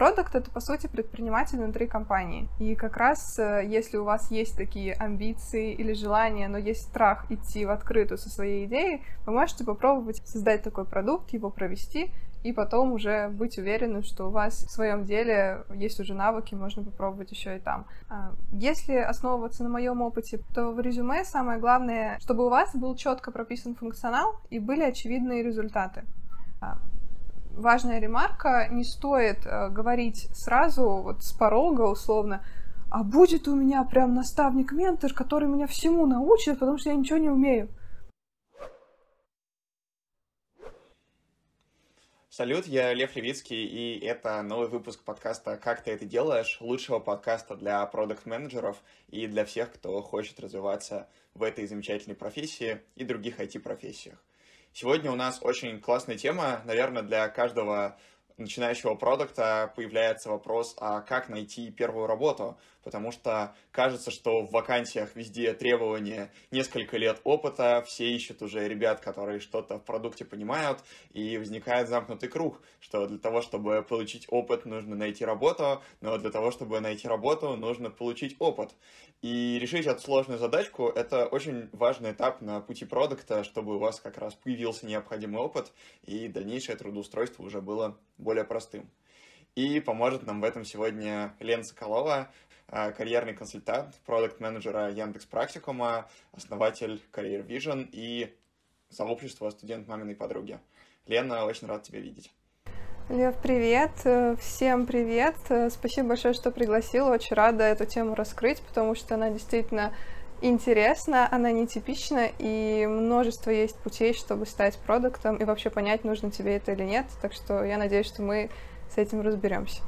продукт — это, по сути, предприниматель внутри компании. И как раз, э, если у вас есть такие амбиции или желания, но есть страх идти в открытую со своей идеей, вы можете попробовать создать такой продукт, его провести, и потом уже быть уверенным, что у вас в своем деле есть уже навыки, можно попробовать еще и там. А, если основываться на моем опыте, то в резюме самое главное, чтобы у вас был четко прописан функционал и были очевидные результаты. Важная ремарка, не стоит э, говорить сразу, вот с порога условно, а будет у меня прям наставник-ментор, который меня всему научит, потому что я ничего не умею. Салют, я Лев Левицкий, и это новый выпуск подкаста «Как ты это делаешь?» лучшего подкаста для продукт-менеджеров и для всех, кто хочет развиваться в этой замечательной профессии и других IT-профессиях. Сегодня у нас очень классная тема, наверное, для каждого начинающего продукта появляется вопрос, а как найти первую работу? Потому что кажется, что в вакансиях везде требования несколько лет опыта, все ищут уже ребят, которые что-то в продукте понимают, и возникает замкнутый круг, что для того, чтобы получить опыт, нужно найти работу, но для того, чтобы найти работу, нужно получить опыт. И решить эту сложную задачку – это очень важный этап на пути продукта, чтобы у вас как раз появился необходимый опыт, и дальнейшее трудоустройство уже было более простым. И поможет нам в этом сегодня Лена Соколова, карьерный консультант, продукт-менеджера Яндекс Практикума, основатель Career Vision и сообщества студент маминой подруги. Лена, очень рад тебя видеть. Лев, привет! Всем привет! Спасибо большое, что пригласил. Очень рада эту тему раскрыть, потому что она действительно интересна, она нетипична, и множество есть путей, чтобы стать продуктом и вообще понять, нужно тебе это или нет. Так что я надеюсь, что мы с этим разберемся.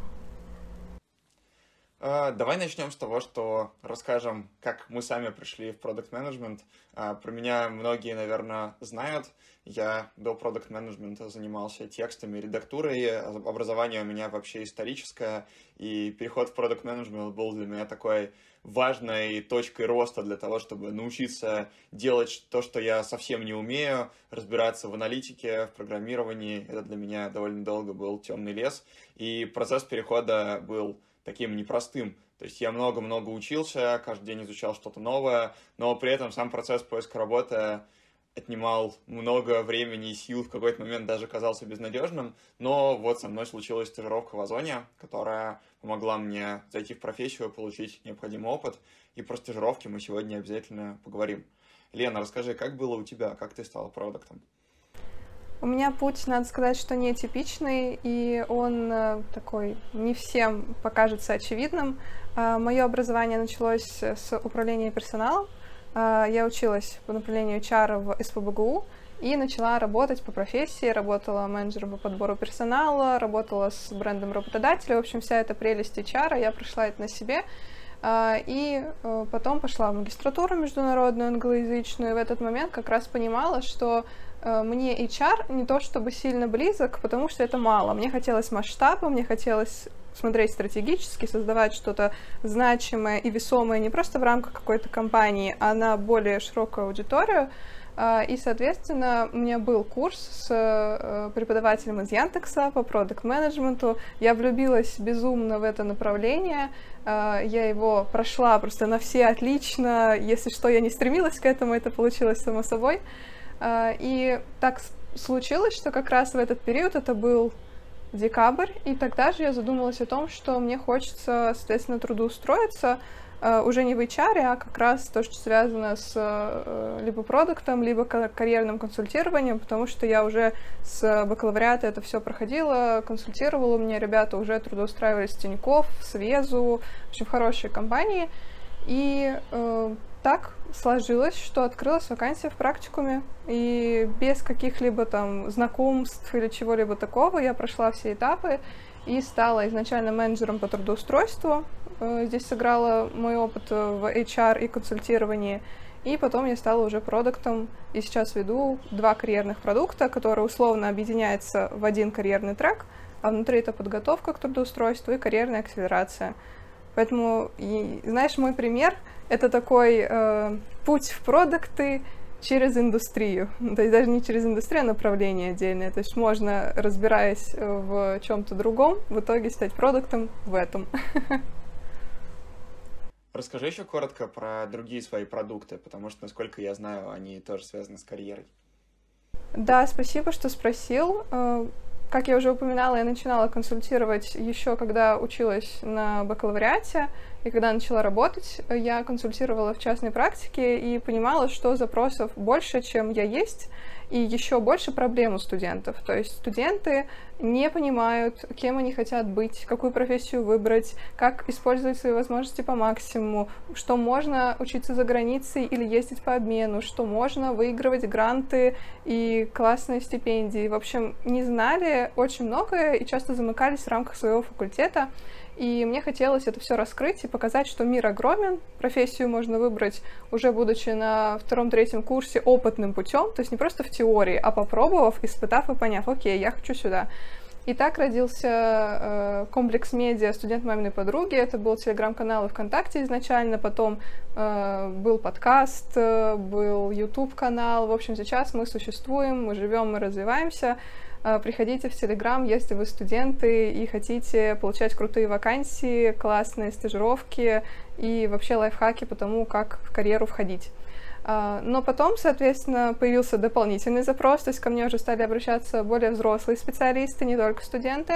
А, давай начнем с того, что расскажем, как мы сами пришли в продукт менеджмент. А, про меня многие, наверное, знают. Я до продукт менеджмента занимался текстами, редактурой. Образование у меня вообще историческое, и переход в продукт менеджмент был для меня такой важной точкой роста для того, чтобы научиться делать то, что я совсем не умею, разбираться в аналитике, в программировании. Это для меня довольно долго был темный лес. И процесс перехода был таким непростым. То есть я много-много учился, каждый день изучал что-то новое, но при этом сам процесс поиска работы отнимал много времени и сил, в какой-то момент даже казался безнадежным, но вот со мной случилась стажировка в Озоне, которая помогла мне зайти в профессию, получить необходимый опыт, и про стажировки мы сегодня обязательно поговорим. Лена, расскажи, как было у тебя, как ты стала продуктом? У меня путь, надо сказать, что нетипичный, и он э, такой не всем покажется очевидным. Э, Мое образование началось с управления персоналом, а, я училась по направлению HR в СПБГУ и начала работать по профессии, работала менеджером по подбору персонала, работала с брендом работодателя. В общем, вся эта прелесть HR, я прошла это на себе. А, и э, потом пошла в магистратуру международную англоязычную, и в этот момент как раз понимала, что мне HR не то чтобы сильно близок, потому что это мало. Мне хотелось масштаба, мне хотелось смотреть стратегически, создавать что-то значимое и весомое не просто в рамках какой-то компании, а на более широкую аудиторию. А, и, соответственно, у меня был курс с э, преподавателем из Яндекса по продукт-менеджменту. Я влюбилась безумно в это направление. Я его прошла просто на все отлично. Если что, я не стремилась к этому, это получилось само собой. А, и так случилось, что как раз в этот период, это был декабрь, и тогда же я задумалась о том, что мне хочется, соответственно, трудоустроиться э, уже не в HR, а как раз то, что связано с э, либо продуктом, либо карьерным консультированием, потому что я уже с бакалавриата это все проходила, консультировала, у меня ребята уже трудоустраивались в Тинькофф, в Свезу, в общем, в хорошие компании, и э, так сложилось, что открылась вакансия в практикуме, и без каких-либо там знакомств или чего-либо такого я прошла все этапы и стала изначально менеджером по трудоустройству. Э, здесь сыграла мой опыт в HR и консультировании, и потом я стала уже продуктом, и сейчас веду два карьерных продукта, которые условно объединяются в один карьерный трек, а внутри это подготовка к трудоустройству и карьерная акселерация. Поэтому, и, знаешь, мой пример — это такой э, путь в продукты через индустрию. То есть даже не через индустрию, а направление отдельное. То есть можно, разбираясь в чем-то другом, в итоге стать продуктом в этом. Расскажи еще коротко про другие свои продукты, потому что, насколько я знаю, они тоже связаны с карьерой. Да, спасибо, что спросил. Э, как я уже упоминала, я начинала консультировать еще когда училась на бакалавриате, и когда начала работать, я консультировала в частной практике и понимала, что запросов больше, чем я есть, и еще больше проблем у студентов. То есть студенты не понимают, кем они хотят быть, какую профессию выбрать, как использовать свои возможности по максимуму, что можно учиться за границей или ездить по обмену, что можно выигрывать гранты и классные стипендии. В общем, не знали очень многое и часто замыкались в рамках своего факультета. И мне хотелось это все раскрыть и показать, что мир огромен, профессию можно выбрать уже будучи на втором-третьем курсе опытным путем, то есть не просто в теории, а попробовав, испытав и поняв, окей, я хочу сюда. И так родился э, комплекс медиа «Студент маминой подруги». Это был телеграм-канал и ВКонтакте изначально, потом э, был подкаст, э, был YouTube-канал. В общем, сейчас мы существуем, мы живем, мы развиваемся. А, приходите в Телеграм, если вы студенты и хотите получать крутые вакансии, классные стажировки и вообще лайфхаки по тому, как в карьеру входить. А, но потом, соответственно, появился дополнительный запрос, то есть ко мне уже стали обращаться более взрослые специалисты, не только студенты,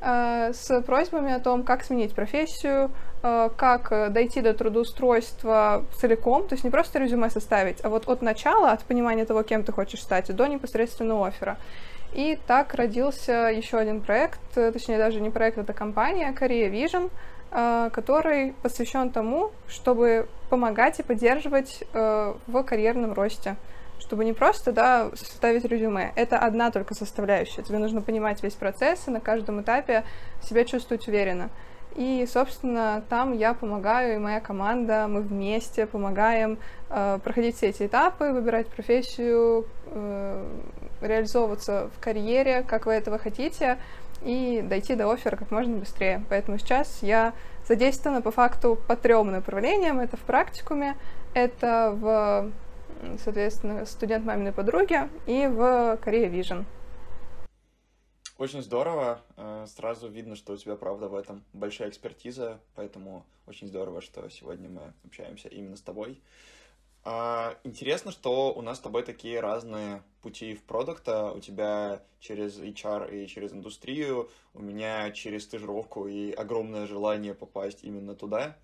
а, с просьбами о том, как сменить профессию, как дойти до трудоустройства целиком, то есть не просто резюме составить, а вот от начала, от понимания того, кем ты хочешь стать, до непосредственного оффера. И так родился еще один проект, э, точнее даже не проект, это компания Korea Vision, э, который посвящен тому, чтобы помогать и поддерживать э, в карьерном росте. Чтобы не просто да, составить резюме. Это одна только составляющая. Тебе нужно понимать весь процесс и на каждом этапе себя чувствовать уверенно. И, собственно, там я помогаю, и моя команда, мы вместе помогаем э, проходить все эти этапы, выбирать профессию, реализовываться в карьере, как вы этого хотите, и дойти до оффера как можно быстрее. Поэтому сейчас я задействована по факту по трем направлениям. Это в практикуме, это в, соответственно, студент маминой подруги и в Korea Vision. Очень здорово. Э, сразу видно, что у тебя, правда, в этом большая экспертиза, поэтому очень здорово, что сегодня мы общаемся именно с тобой. А, интересно, что у нас с тобой такие разные пути в продукта. У тебя через HR и через индустрию, у меня через стажировку и огромное желание попасть именно туда.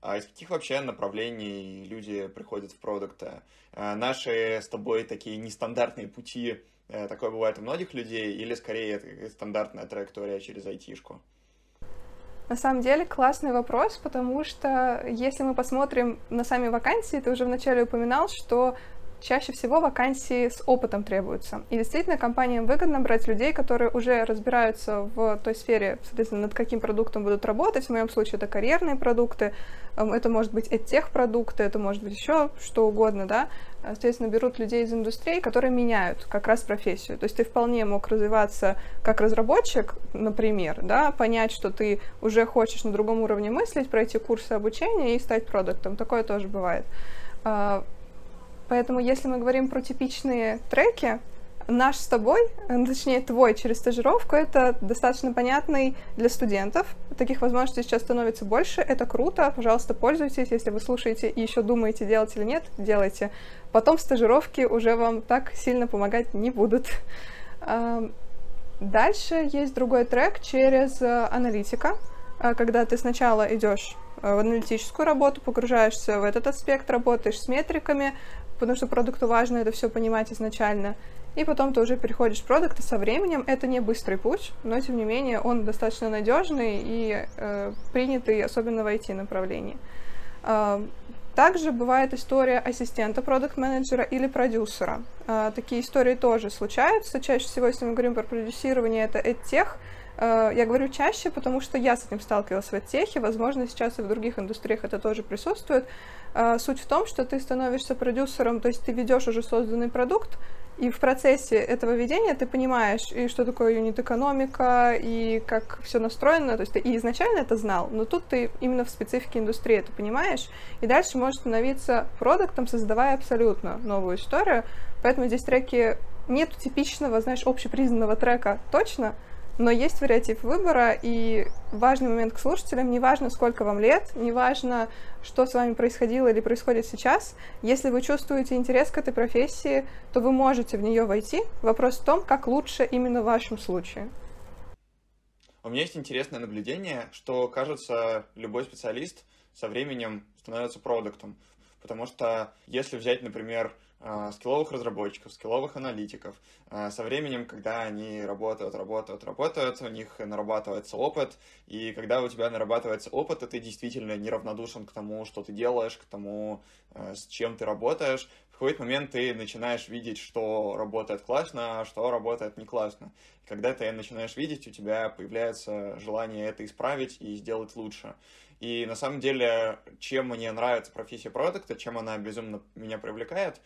А из каких вообще направлений люди приходят в продукты? А, наши с тобой такие нестандартные пути Э, такое бывает у многих людей, или скорее это стандартная траектория через айтишку? На самом деле классный вопрос, потому что если мы посмотрим на сами вакансии, ты уже вначале упоминал, что чаще всего вакансии с опытом требуются. И действительно, компаниям выгодно брать людей, которые уже разбираются в той сфере, соответственно, над каким продуктом будут работать. В моем случае это карьерные продукты, эм, это может быть тех продукты, это может быть еще что угодно, да. Соответственно, берут людей из индустрии, которые меняют как раз профессию. То есть ты вполне мог развиваться как разработчик, например, да, понять, что ты уже хочешь на другом уровне мыслить, пройти курсы обучения и стать продуктом. Такое тоже бывает. Поэтому, если мы говорим про типичные треки, наш с тобой, э, точнее твой через стажировку, это достаточно понятный для студентов. Таких возможностей сейчас становится больше, это круто, пожалуйста, пользуйтесь. Если вы слушаете и еще думаете, делать или нет, делайте. Потом стажировки уже вам так сильно помогать не будут. Дальше есть другой трек через э, аналитика, э, когда ты сначала идешь в аналитическую работу, погружаешься в этот аспект, работаешь с метриками, потому что продукту важно это все понимать изначально. И потом ты уже переходишь в продукт, и со временем это не быстрый путь, но тем не менее он достаточно надежный и э, принятый, особенно в IT-направлении. Э, также бывает история ассистента продукт-менеджера или продюсера. Э, такие истории тоже случаются. Чаще всего, если мы говорим про продюсирование, это EdTech, я говорю чаще, потому что я с этим сталкивалась в техе, возможно, сейчас и в других индустриях это тоже присутствует. Э, суть в том, что ты становишься продюсером, то есть ты ведешь уже созданный продукт, И в процессе этого ведения ты понимаешь, и что такое юнит-экономика, и как все настроено. То есть ты и изначально это знал, но тут ты именно в специфике индустрии это понимаешь, и дальше можешь становиться продуктом, создавая абсолютно новую историю. Поэтому здесь треки нет типичного, знаешь, общепризнанного трека точно, но есть вариатив выбора, и важный момент к слушателям, неважно, сколько вам лет, неважно, что с вами происходило или происходит сейчас, если вы чувствуете интерес к этой профессии, то вы можете в нее войти. Вопрос в том, как лучше именно в вашем случае. У меня есть интересное наблюдение, что, кажется, любой специалист со временем становится продуктом. Потому что если взять, например, а, скилловых разработчиков, скилловых аналитиков. А, со временем, когда они работают, работают, работают, у них нарабатывается опыт, и когда у тебя нарабатывается опыт, и ты действительно неравнодушен к тому, что ты делаешь, к тому, а, с чем ты работаешь, в какой-то момент ты начинаешь видеть, что работает классно, а что работает не классно. И когда ты начинаешь видеть, у тебя появляется желание это исправить и сделать лучше. И на самом деле, чем мне нравится профессия продукта, чем она безумно меня привлекает,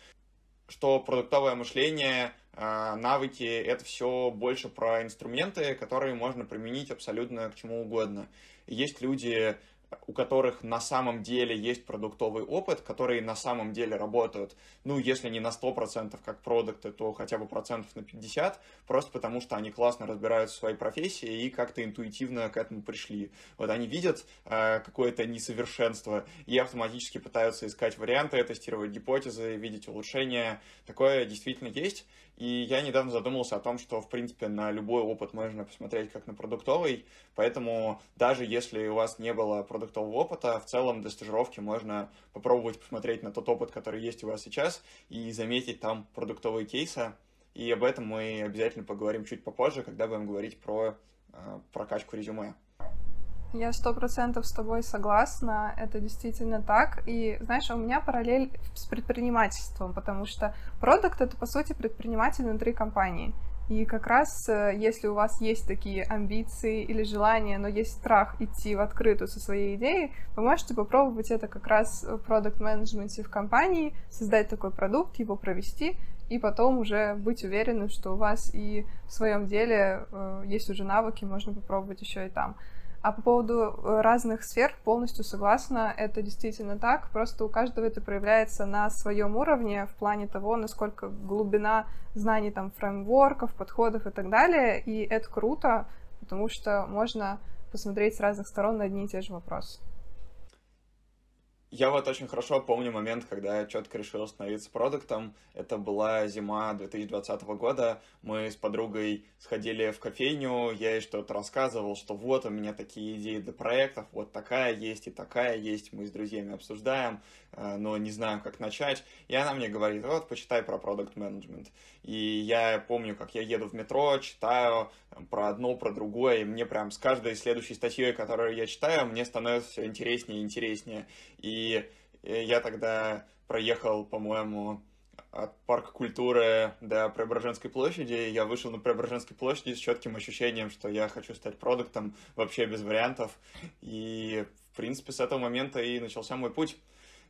что продуктовое мышление, а, навыки — это все больше про инструменты, которые можно применить абсолютно к чему угодно. Есть люди, у которых на самом деле есть продуктовый опыт, которые на самом деле работают, ну, если не на 100% как продукты, то хотя бы процентов на 50, просто потому что они классно разбираются в своей профессии и как-то интуитивно к этому пришли. Вот они видят э, какое-то несовершенство и автоматически пытаются искать варианты, тестировать гипотезы, видеть улучшения. Такое действительно есть. И я недавно задумался о том, что, в принципе, на любой опыт можно посмотреть как на продуктовый, поэтому даже если у вас не было продуктового опыта, в целом для стажировки можно попробовать посмотреть на тот опыт, который есть у вас сейчас, и заметить там продуктовые кейсы, и об этом мы обязательно поговорим чуть попозже, когда будем говорить про э, прокачку резюме. Я сто процентов с тобой согласна, это действительно так. И, знаешь, у меня параллель с предпринимательством, потому что продукт — это, по сути, предприниматель внутри компании. И как раз, э, если у вас есть такие амбиции или желания, но есть страх идти в открытую со своей идеей, вы можете попробовать это как раз в продукт-менеджменте в компании, создать такой продукт, его провести, и потом уже быть уверенным, что у вас и в своем деле э, есть уже навыки, можно попробовать еще и там. А по поводу э, разных сфер полностью согласна, это действительно так. Просто у каждого это проявляется на своем уровне в плане того, насколько глубина знаний там фреймворков, подходов и так далее. И это круто, потому что можно посмотреть с разных сторон на одни и те же вопросы. Я вот очень хорошо помню момент, когда я четко решил становиться продуктом. Это была зима 2020 года. Мы с подругой сходили в кофейню, я ей что-то рассказывал, что вот у меня такие идеи для проектов, вот такая есть и такая есть. Мы с друзьями обсуждаем, э, но не знаем, как начать. И она мне говорит, вот, почитай про продукт менеджмент. И я помню, как я еду в метро, читаю про одно, про другое, и мне прям с каждой следующей статьей, которую я читаю, мне становится все интереснее и интереснее. И я тогда проехал, по-моему, от парка культуры до Преображенской площади. Я вышел на Преображенской площади с четким ощущением, что я хочу стать продуктом вообще без вариантов. И, в принципе, с этого момента и начался мой путь.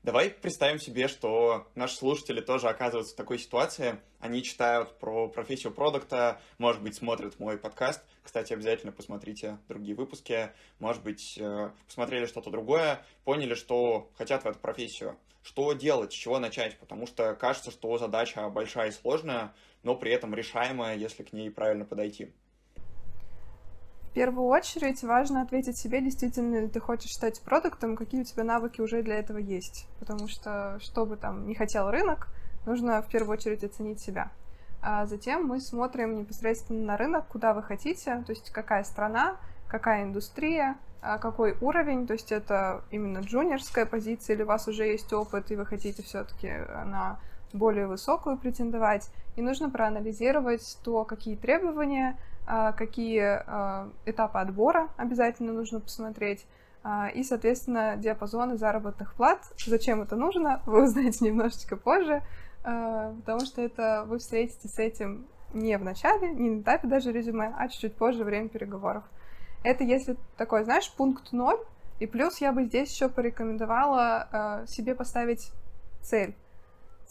Давай представим себе, что наши слушатели тоже оказываются в такой ситуации. Они читают про профессию продукта, может быть, смотрят мой подкаст. Кстати, обязательно посмотрите другие выпуски. Может быть, э, посмотрели что-то другое, поняли, что хотят в эту профессию. Что делать, с чего начать? Потому что кажется, что задача большая и сложная, но при этом решаемая, если к ней правильно подойти. В первую очередь важно ответить себе, действительно ли ты хочешь стать продуктом, какие у тебя навыки уже для этого есть. Потому что, что бы там не хотел рынок, нужно в первую очередь оценить себя. А затем мы смотрим непосредственно на рынок, куда вы хотите, то есть какая страна, какая индустрия, а какой уровень, то есть это именно джуниорская позиция, или у вас уже есть опыт, и вы хотите все-таки на более высокую претендовать. И нужно проанализировать то, какие требования какие а, этапы отбора обязательно нужно посмотреть, а, и, соответственно, диапазоны заработных плат. Зачем это нужно, вы узнаете немножечко позже, потому что это вы встретитесь с этим не в начале, не на этапе даже резюме, а чуть-чуть позже, время переговоров. Это если такой, знаешь, пункт ноль, и плюс я бы здесь еще порекомендовала себе поставить цель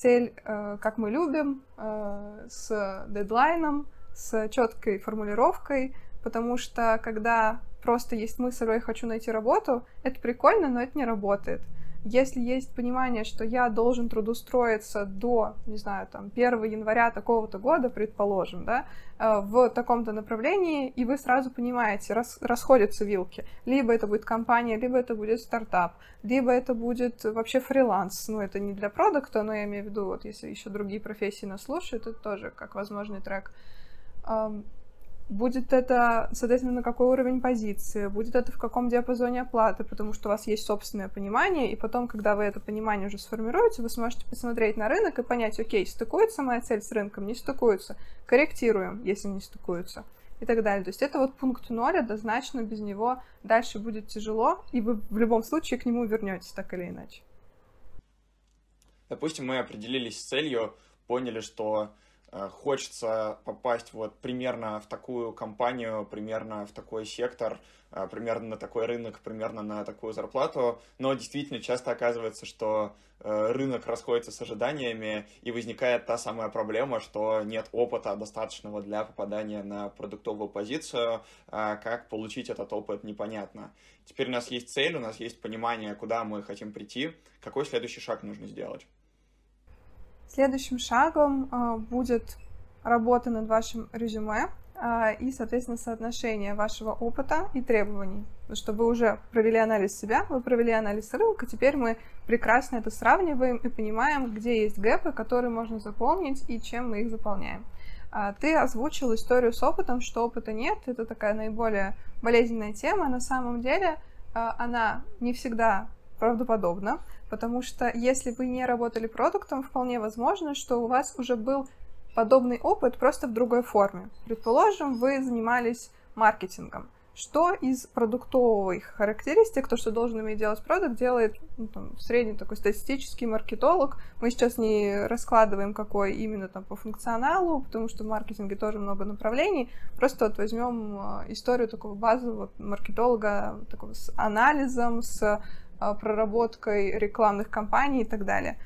цель, как мы любим, с дедлайном, с четкой формулировкой, потому что когда просто есть мысль, я хочу найти работу, это прикольно, но это не работает. Если есть понимание, что я должен трудоустроиться до, не знаю, там, 1 января такого-то года, предположим, да, э, в таком-то направлении, и вы сразу понимаете, рас, расходятся вилки. Либо это будет компания, либо это будет стартап, либо это будет вообще фриланс. Ну, это не для продукта, но я имею в виду, вот если еще другие профессии нас слушают, это тоже как возможный трек Будет это, соответственно, на какой уровень позиции, будет это в каком диапазоне оплаты, потому что у вас есть собственное понимание, и потом, когда вы это понимание уже сформируете, вы сможете посмотреть на рынок и понять, окей, стыкуется моя цель с рынком, не стыкуется, корректируем, если не стыкуется и так далее. То есть это вот пункт ноль, однозначно без него дальше будет тяжело, и вы в любом случае к нему вернетесь так или иначе. Допустим, мы определились с целью, поняли, что хочется попасть вот примерно в такую компанию, примерно в такой сектор, э, примерно на такой рынок, примерно на такую зарплату, но действительно часто оказывается, что э, рынок расходится с ожиданиями, и возникает та самая проблема, что нет опыта достаточного для попадания на продуктовую позицию, а как получить этот опыт непонятно. Теперь у нас есть цель, у нас есть понимание, куда мы хотим прийти, какой следующий шаг нужно сделать. Следующим шагом э, будет работа над вашим резюме э, и, соответственно, соотношение вашего опыта и требований. Потому что вы уже провели анализ себя, вы провели анализ рынка, теперь мы прекрасно это сравниваем и понимаем, где есть гэпы, которые можно заполнить и чем мы их заполняем. А, ты озвучил историю с опытом, что опыта нет, это такая наиболее болезненная тема. На самом деле она не всегда правдоподобна, потому что если вы не работали продуктом, вполне возможно, что у вас уже был подобный опыт просто в другой форме. Предположим, вы занимались маркетингом. Что из продуктовых характеристик, то, что должен иметь делать продукт, делает ну, там, средний такой статистический маркетолог. Мы сейчас не раскладываем, какой именно там по функционалу, потому что в маркетинге тоже много направлений. Просто вот возьмем а, историю такого базового маркетолога такого с анализом, с проработкой рекламных кампаний и так далее.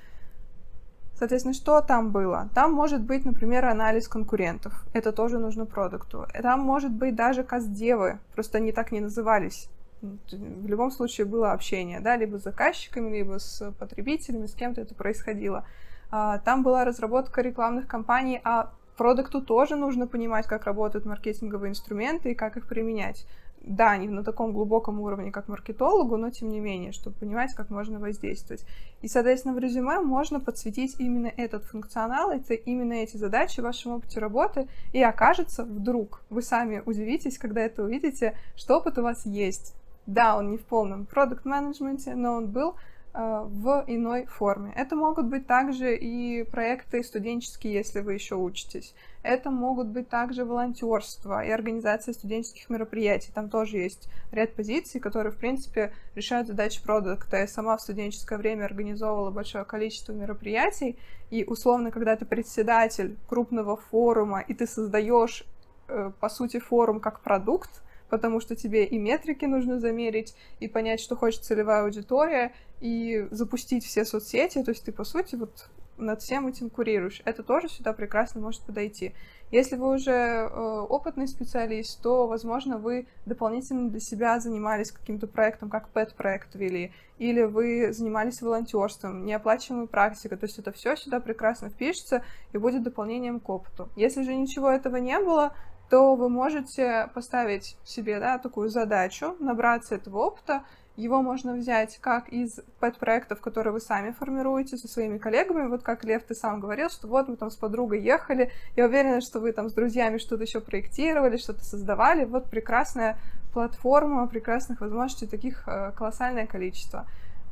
Соответственно, что там было? Там может быть, например, анализ конкурентов. Это тоже нужно продукту. Там может быть даже каздевы, просто они так не назывались. В любом случае было общение, да, либо с заказчиками, либо с потребителями, с кем-то это происходило. А, там была разработка рекламных кампаний, а продукту тоже нужно понимать, как работают маркетинговые инструменты и как их применять да, не на таком глубоком уровне, как маркетологу, но тем не менее, чтобы понимать, как можно воздействовать. И, соответственно, в резюме можно подсветить именно этот функционал, это именно эти задачи в вашем опыте работы, и окажется вдруг, вы сами удивитесь, когда это увидите, что опыт у вас есть. Да, он не в полном продукт-менеджменте, но он был в иной форме. Это могут быть также и проекты студенческие, если вы еще учитесь. Это могут быть также волонтерство и организация студенческих мероприятий. Там тоже есть ряд позиций, которые, в принципе, решают задачи продукта. Я сама в студенческое время организовывала большое количество мероприятий, и условно, когда ты председатель крупного форума, и ты создаешь, э, по сути, форум как продукт, потому что тебе и метрики нужно замерить, и понять, что хочет целевая аудитория, и запустить все соцсети, то есть ты, по сути, вот над всем этим курируешь. Это тоже сюда прекрасно может подойти. Если вы уже э, опытный специалист, то, возможно, вы дополнительно для себя занимались каким-то проектом, как пэт-проект вели, или вы занимались волонтерством, неоплачиваемой практикой. То есть это все сюда прекрасно впишется и будет дополнением к опыту. Если же ничего этого не было, то вы можете поставить себе да, такую задачу, набраться этого опыта. Его можно взять как из пэт-проектов, которые вы сами формируете со своими коллегами. Вот как Лев, ты сам говорил, что вот мы там с подругой ехали, я уверена, что вы там с друзьями что-то еще проектировали, что-то создавали. Вот прекрасная платформа, прекрасных возможностей, таких э, колоссальное количество.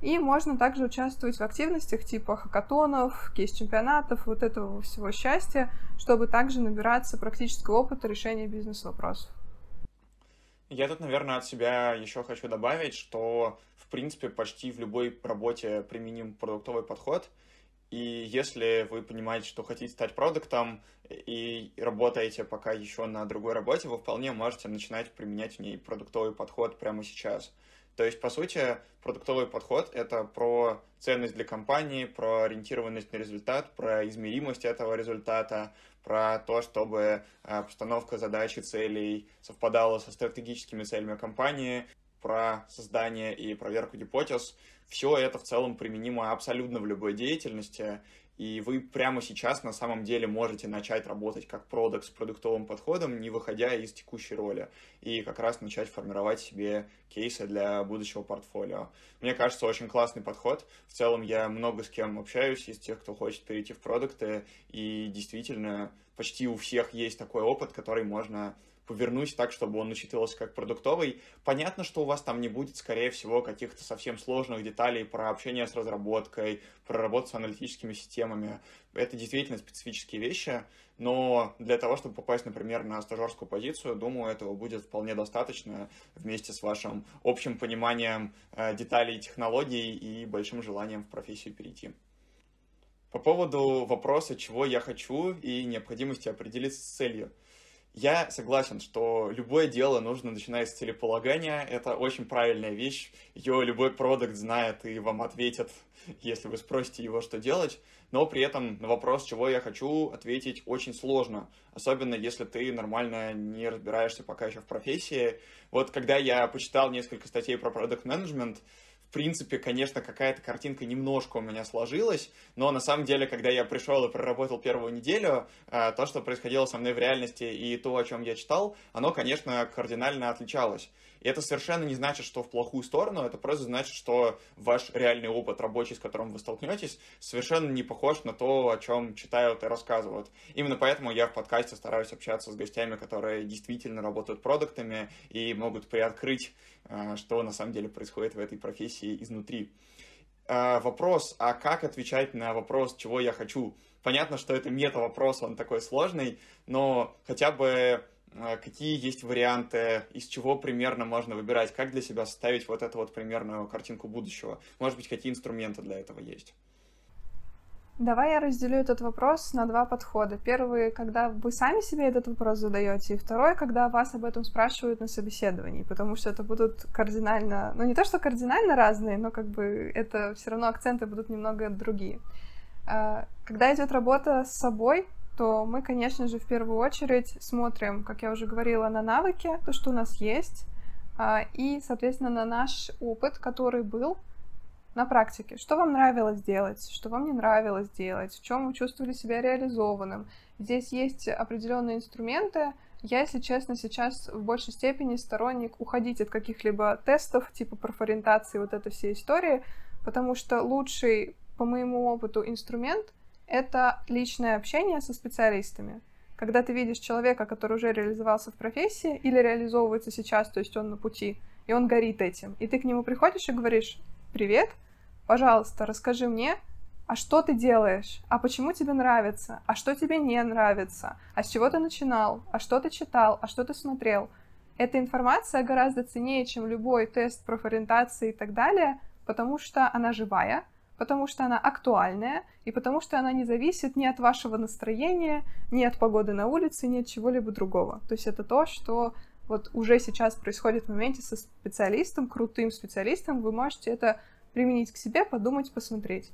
И можно также участвовать в активностях типа хакатонов, кейс-чемпионатов, вот этого всего счастья, чтобы также набираться практического опыта решения бизнес-вопросов. Я тут, наверное, от себя еще хочу добавить, что, в принципе, почти в любой работе применим продуктовый подход. И если вы понимаете, что хотите стать продуктом и работаете пока еще на другой работе, вы вполне можете начинать применять в ней продуктовый подход прямо сейчас. То есть, по сути, продуктовый подход — это про ценность для компании, про ориентированность на результат, про измеримость этого результата, про то, чтобы а, постановка задач и целей совпадала со стратегическими целями компании, про создание и проверку гипотез. Все это в целом применимо абсолютно в любой деятельности, и вы прямо сейчас на самом деле можете начать работать как продукт с продуктовым подходом, не выходя из текущей роли, и как раз начать формировать себе кейсы для будущего портфолио. Мне кажется, очень классный подход. В целом я много с кем общаюсь из тех, кто хочет перейти в продукты, и действительно почти у всех есть такой опыт, который можно повернуть так, чтобы он учитывался как продуктовый. Понятно, что у вас там не будет, скорее всего, каких-то совсем сложных деталей про общение с разработкой, про работу с аналитическими системами. Это действительно специфические вещи, но для того, чтобы попасть, например, на стажерскую позицию, думаю, этого будет вполне достаточно вместе с вашим общим пониманием э, деталей технологий и большим желанием в профессию перейти. По поводу вопроса, чего я хочу и необходимости определиться с целью – я согласен, что любое дело нужно начинать с целеполагания. Это очень правильная вещь. Ее любой продукт знает и вам ответит, если вы спросите его, что делать. Но при этом на вопрос, чего я хочу, ответить очень сложно. Особенно если ты нормально не разбираешься пока еще в профессии. Вот когда я почитал несколько статей про продукт менеджмент принципе, конечно, какая-то картинка немножко у меня сложилась, но на самом деле, когда я пришел и проработал первую неделю, э, то, что происходило со мной в реальности и то, о чем я читал, оно, конечно, кардинально отличалось. И это совершенно не значит, что в плохую сторону, это просто значит, что ваш реальный опыт рабочий, с которым вы столкнетесь, совершенно не похож на то, о чем читают и рассказывают. Именно поэтому я в подкасте стараюсь общаться с гостями, которые действительно работают продуктами и могут приоткрыть, что на самом деле происходит в этой профессии изнутри. Э, вопрос, а как отвечать на вопрос, чего я хочу? Понятно, что это мета-вопрос, он такой сложный, но хотя бы а, какие есть варианты, из чего примерно можно выбирать, как для себя составить вот эту вот примерную картинку будущего. Может быть, какие инструменты для этого есть? Давай я разделю этот вопрос на два подхода. Первый, когда вы сами себе этот вопрос задаете, и второй, когда вас об этом спрашивают на собеседовании, потому что это будут кардинально, ну не то, что кардинально разные, но как бы это все равно акценты будут немного другие. А, когда идет работа с собой, то мы, конечно же, в первую очередь смотрим, как я уже говорила, на навыки, то, что у нас есть, а, и, соответственно, на наш опыт, который был на практике. Что вам нравилось делать, что вам не нравилось делать, в чем вы чувствовали себя реализованным. Здесь есть определенные инструменты. Я, если честно, сейчас в большей степени сторонник уходить от каких-либо тестов, типа профориентации, вот этой всей истории, потому что лучший, по моему опыту, инструмент — это личное общение со специалистами. Когда ты видишь человека, который уже реализовался в профессии или реализовывается сейчас, то есть он на пути, и он горит этим, и ты к нему приходишь и говоришь, привет, пожалуйста, расскажи мне, а что ты делаешь, а почему тебе нравится, а что тебе не нравится, а с чего ты начинал, а что ты читал, а что ты смотрел. Эта информация гораздо ценнее, чем любой тест профориентации и так далее, потому что она живая, потому что она актуальная и потому что она не зависит ни от вашего настроения, ни от погоды на улице, ни от чего-либо другого. То есть это то, что вот уже сейчас происходит в моменте со специалистом, крутым специалистом, вы можете это применить к себе, подумать, посмотреть.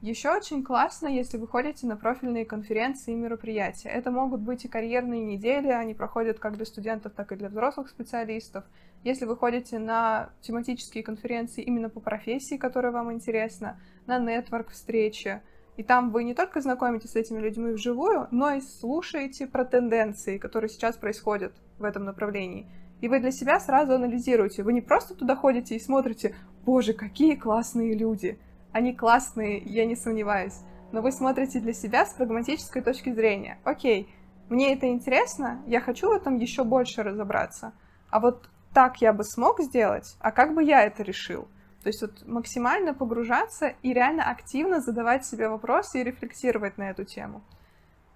Еще очень классно, если вы ходите на профильные конференции и мероприятия. Это могут быть и карьерные недели, они проходят как для студентов, так и для взрослых специалистов. Если вы ходите на тематические конференции именно по профессии, которая вам интересна, на нетворк встречи, и там вы не только знакомитесь с этими людьми вживую, но и слушаете про тенденции, которые сейчас происходят в этом направлении. И вы для себя сразу анализируете. Вы не просто туда ходите и смотрите, боже, какие классные люди, они классные, я не сомневаюсь. Но вы смотрите для себя с прагматической точки зрения. Окей, мне это интересно, я хочу в этом еще больше разобраться. А вот так я бы смог сделать, а как бы я это решил? То есть вот максимально погружаться и реально активно задавать себе вопросы и рефлексировать на эту тему.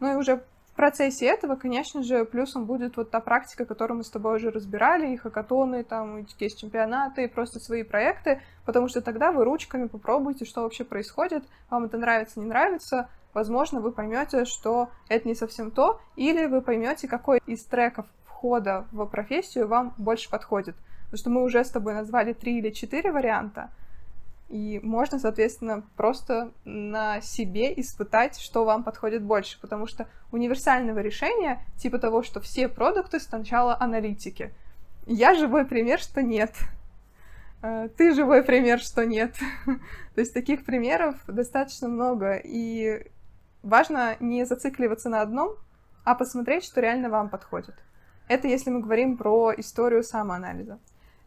Ну и уже в процессе этого, конечно же, плюсом будет вот та практика, которую мы с тобой уже разбирали, и хакатоны, там, и кейс-чемпионаты, и просто свои проекты, потому что тогда вы ручками попробуйте, что вообще происходит, вам это нравится, не нравится, возможно, вы поймете, что это не совсем то, или вы поймете, какой из треков входа в профессию вам больше подходит. Потому что мы уже с тобой назвали три или четыре варианта, и можно, соответственно, просто на себе испытать, что вам подходит больше, потому что универсального решения, типа того, что все продукты сначала аналитики. Я живой пример, что нет. Э, ты живой пример, что нет. То есть таких примеров достаточно много, и важно не зацикливаться на одном, а посмотреть, что реально вам подходит. Это если мы говорим про историю самоанализа.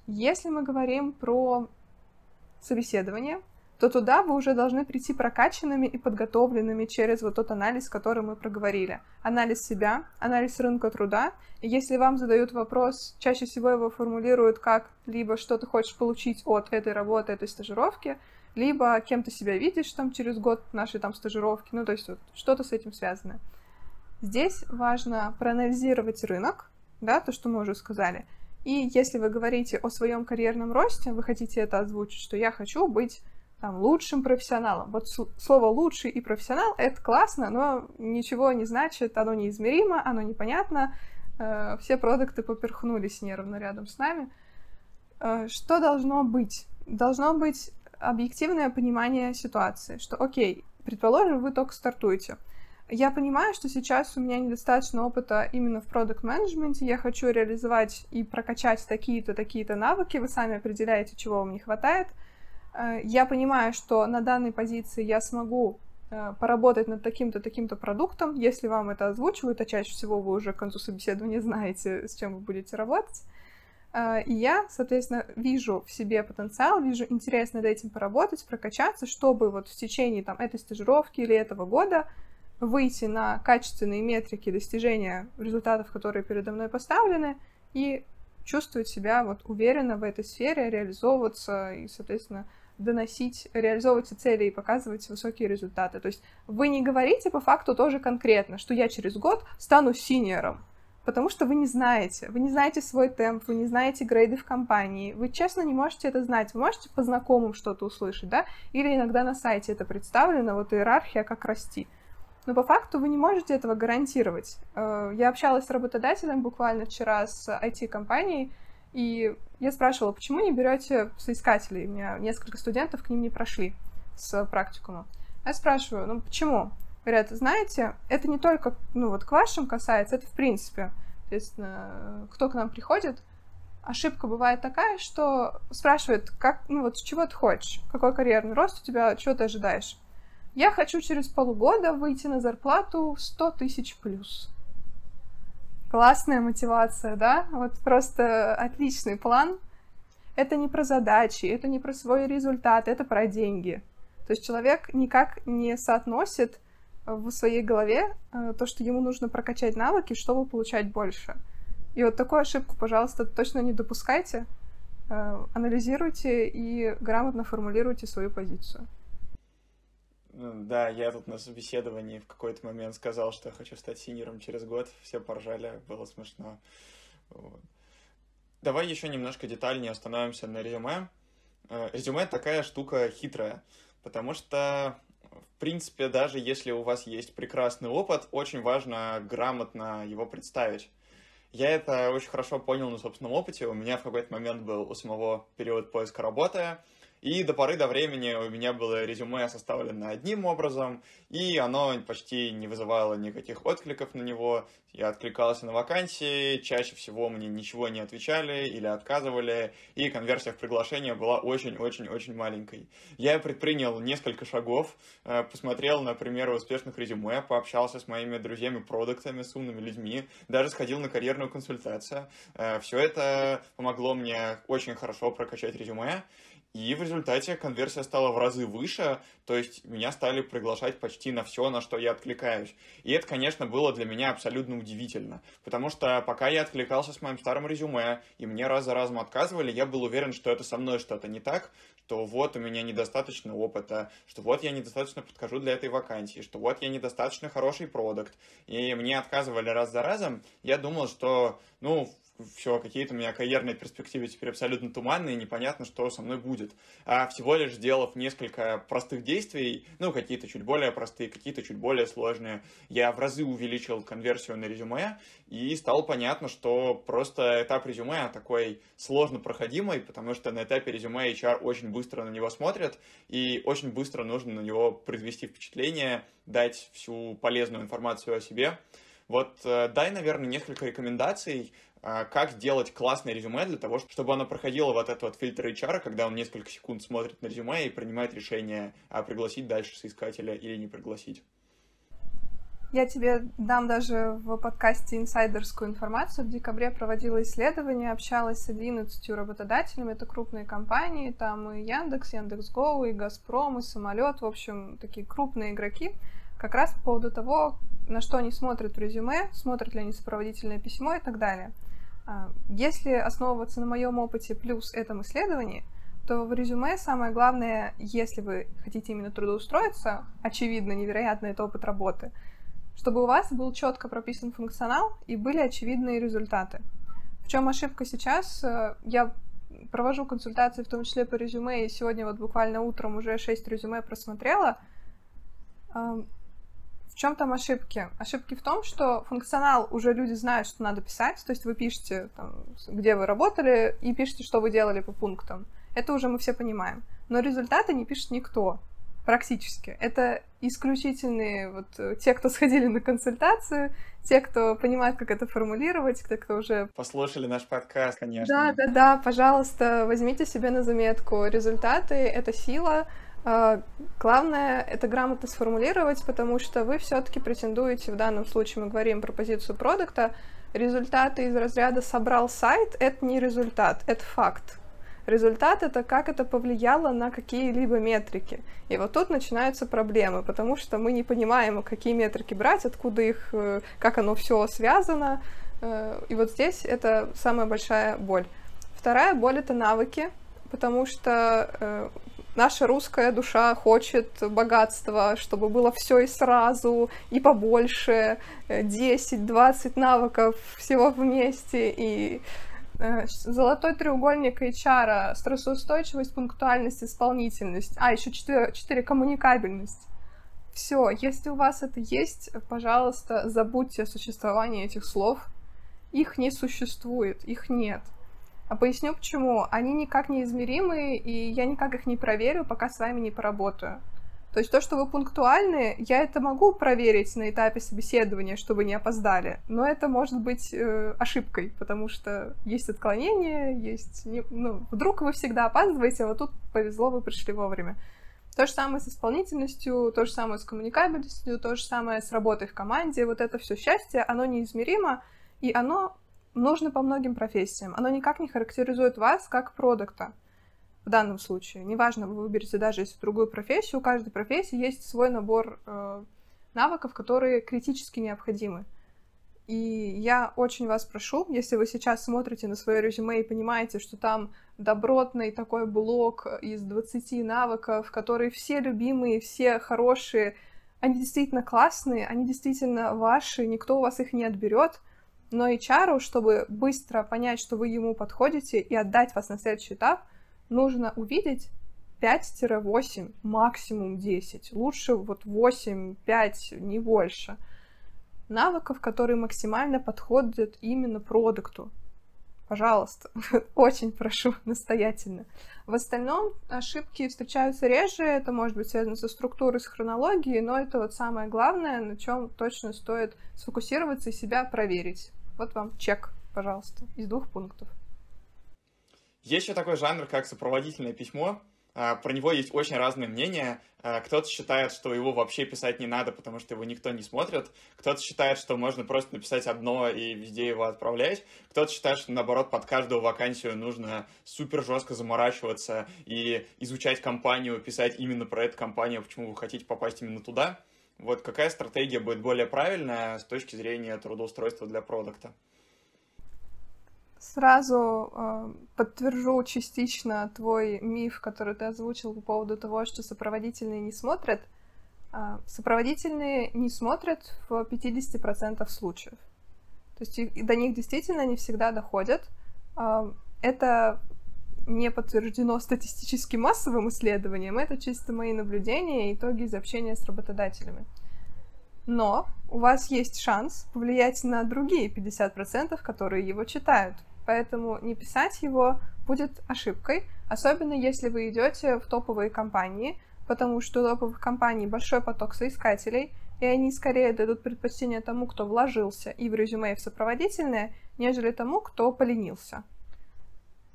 Если мы говорим про собеседование, то туда вы уже должны прийти прокачанными и подготовленными через вот тот анализ, который мы проговорили. Анализ себя, анализ рынка труда. И если вам задают вопрос, чаще всего его формулируют как либо что ты хочешь получить от этой работы, этой стажировки, либо кем ты себя видишь там через год нашей там стажировки, ну то есть вот что-то с этим связано. Здесь важно проанализировать рынок, да, то, что мы уже сказали. И если вы говорите о своем карьерном росте, вы хотите это озвучить, что я хочу быть там, лучшим профессионалом. Вот слово «лучший» и «профессионал» — это классно, но ничего не значит, оно неизмеримо, оно непонятно. Э, все продукты поперхнулись нервно рядом с нами. Э, что должно быть? Должно быть объективное понимание ситуации, что, окей, предположим, вы только стартуете. Я понимаю, что сейчас у меня недостаточно опыта именно в продукт менеджменте. Я хочу реализовать и прокачать такие-то, такие-то навыки, вы сами определяете, чего вам не хватает — Э, я понимаю, что на данной позиции я смогу э, поработать над таким-то, таким-то продуктом, если вам это озвучивают, а чаще всего вы уже к концу собеседования знаете, с чем вы будете работать. Э, и я, соответственно, вижу в себе потенциал, вижу интерес над этим поработать, прокачаться, чтобы вот в течение там, этой стажировки или этого года выйти на качественные метрики достижения результатов, которые передо мной поставлены, и чувствовать себя вот уверенно в этой сфере, реализовываться и, соответственно, доносить, реализовывать цели и показывать высокие результаты. То есть вы не говорите по факту тоже конкретно, что я через год стану синьором, потому что вы не знаете, вы не знаете свой темп, вы не знаете грейды в компании, вы честно не можете это знать, вы можете по знакомым что-то услышать, да, или иногда на сайте это представлено, вот иерархия, как расти. Но по факту вы не можете этого гарантировать. Э, я общалась с работодателем буквально вчера с IT-компанией, и я спрашивала, почему не берете соискателей? У меня несколько студентов к ним не прошли с практикума. Я спрашиваю, ну почему? Говорят, знаете, это не только ну, вот к вашим касается, это в принципе. Соответственно, кто к нам приходит, ошибка бывает такая, что спрашивает, как, ну вот, чего ты хочешь, какой карьерный рост у тебя, чего ты ожидаешь. Я хочу через полгода выйти на зарплату 100 тысяч плюс. Классная мотивация, да? Вот просто отличный план. Это не про задачи, это не про свой результат, это про деньги. То есть человек никак не соотносит в своей голове э, то, что ему нужно прокачать навыки, чтобы получать больше. И вот такую ошибку, пожалуйста, точно не допускайте. Э, анализируйте и грамотно формулируйте свою позицию. Да, я тут на собеседовании в какой-то момент сказал, что хочу стать синером через год. Все поржали, было смешно. Вот. Давай еще немножко детальнее остановимся на резюме. Э, резюме такая штука хитрая, потому что, в принципе, даже если у вас есть прекрасный опыт, очень важно грамотно его представить. Я это очень хорошо понял на собственном опыте. У меня в какой-то момент был у самого период поиска работы, и до поры до времени у меня было резюме составлено одним образом, и оно почти не вызывало никаких откликов на него. Я откликался на вакансии, чаще всего мне ничего не отвечали или отказывали, и конверсия в приглашение была очень-очень-очень маленькой. Я предпринял несколько шагов, э, посмотрел на примеры успешных резюме, пообщался с моими друзьями-продуктами, с умными людьми, даже сходил на карьерную консультацию. Э, Все это помогло мне очень хорошо прокачать резюме, и в результате конверсия стала в разы выше, то есть меня стали приглашать почти на все, на что я откликаюсь. И это, конечно, было для меня абсолютно удивительно, потому что пока я откликался с моим старым резюме, и мне раз за разом отказывали, я был уверен, что это со мной что-то не так, что вот у меня недостаточно опыта, что вот я недостаточно подхожу для этой вакансии, что вот я недостаточно хороший продукт, и мне отказывали раз за разом, я думал, что, ну, все, какие-то у меня карьерные перспективы теперь абсолютно туманные, непонятно, что со мной будет. А всего лишь сделав несколько простых действий, ну, какие-то чуть более простые, какие-то чуть более сложные, я в разы увеличил конверсию на резюме, и стало понятно, что просто этап резюме такой сложно проходимый, потому что на этапе резюме HR очень быстро на него смотрят, и очень быстро нужно на него произвести впечатление, дать всю полезную информацию о себе. Вот э, дай, наверное, несколько рекомендаций, как делать классное резюме для того, чтобы оно проходило вот этот вот фильтр HR, когда он несколько секунд смотрит на резюме и принимает решение, а пригласить дальше соискателя или не пригласить. Я тебе дам даже в подкасте инсайдерскую информацию. В декабре проводила исследование, общалась с 11 работодателями. Это крупные компании, там и Яндекс, Яндекс.Гоу, и Газпром, и Самолет. В общем, такие крупные игроки. Как раз по поводу того, на что они смотрят в резюме, смотрят ли они сопроводительное письмо и так далее. А, если основываться на моем опыте плюс этом исследовании, то в резюме самое главное, если вы хотите именно трудоустроиться, очевидно, невероятно, это опыт работы, чтобы у вас был четко прописан функционал и были очевидные результаты. В чем ошибка сейчас? Э, я провожу консультации, в том числе по резюме, и сегодня вот буквально утром уже 6 резюме просмотрела. В чем там ошибки? Ошибки в том, что функционал уже люди знают, что надо писать, то есть вы пишете, там, где вы работали, и пишете, что вы делали по пунктам. Это уже мы все понимаем. Но результаты не пишет никто практически. Это исключительные вот э, те, кто сходили на консультацию, те, кто понимает, как это формулировать, те, кто уже... Послушали наш подкаст, конечно. Да, да, да, пожалуйста, возьмите себе на заметку. Результаты — это сила, главное это грамотно сформулировать, потому что вы все-таки претендуете, в данном случае мы говорим про позицию продукта, результаты из разряда «собрал сайт» — это не результат, это факт. Результат — это как это повлияло на какие-либо метрики. И вот тут начинаются проблемы, потому что мы не понимаем, какие метрики брать, откуда их, э, как оно все связано. Э, и вот здесь это самая большая боль. Вторая боль — это навыки, потому что э, наша русская душа хочет богатства, чтобы было все и сразу, и побольше, 10-20 э, навыков всего вместе, и э, золотой треугольник HR, стрессоустойчивость, пунктуальность, исполнительность, а еще 4, 4 коммуникабельность. Все, если у вас это есть, пожалуйста, забудьте о существовании этих слов. Их не существует, их нет. А поясню почему. Они никак не измеримы, и я никак их не проверю, пока с вами не поработаю. То есть то, что вы пунктуальны, я это могу проверить на этапе собеседования, чтобы не опоздали, но это может быть э, ошибкой, потому что есть отклонения, есть... Не, ну, вдруг вы всегда опаздываете, а вот тут повезло, вы пришли вовремя. То же самое с исполнительностью, то же самое с коммуникабельностью, то же самое с работой в команде. Вот это все счастье, оно неизмеримо, и оно нужно по многим профессиям. Оно никак не характеризует вас как продукта в данном случае. Неважно, вы выберете даже если другую профессию, у каждой профессии есть свой набор э, навыков, которые критически необходимы. И я очень вас прошу, если вы сейчас смотрите на свое резюме и понимаете, что там добротный такой блок из 20 навыков, которые все любимые, все хорошие, они действительно классные, они действительно ваши, никто у вас их не отберет, но HR, чтобы быстро понять, что вы ему подходите и отдать вас на следующий этап, нужно увидеть 5-8, максимум 10. Лучше вот 8, 5, не больше. Навыков, которые максимально подходят именно продукту. Пожалуйста, очень прошу, настоятельно. В остальном ошибки встречаются реже, это может быть связано со структурой, с хронологией, но это вот самое главное, на чем точно стоит сфокусироваться и себя проверить. Вот вам чек, пожалуйста, из двух пунктов. Есть еще такой жанр, как сопроводительное письмо. А, про него есть очень разные мнения. А, кто-то считает, что его вообще писать не надо, потому что его никто не смотрит. Кто-то считает, что можно просто написать одно и везде его отправлять. Кто-то считает, что, наоборот, под каждую вакансию нужно супер жестко заморачиваться и изучать компанию, писать именно про эту компанию, почему вы хотите попасть именно туда. Вот какая стратегия будет более правильная с точки зрения трудоустройства для продукта? Сразу э, подтвержу частично твой миф, который ты озвучил по поводу того, что сопроводительные не смотрят. Э, сопроводительные не смотрят в 50% случаев. То есть до них действительно не всегда доходят. А, это не подтверждено статистически массовым исследованием, это чисто мои наблюдения и итоги из общения с работодателями. Но у вас есть шанс повлиять на другие 50%, которые его читают. Поэтому не писать его будет ошибкой, особенно если вы идете в топовые компании, потому что у топовых компаний большой поток соискателей, и они скорее дадут предпочтение тому, кто вложился и в резюме, и в сопроводительное, нежели тому, кто поленился.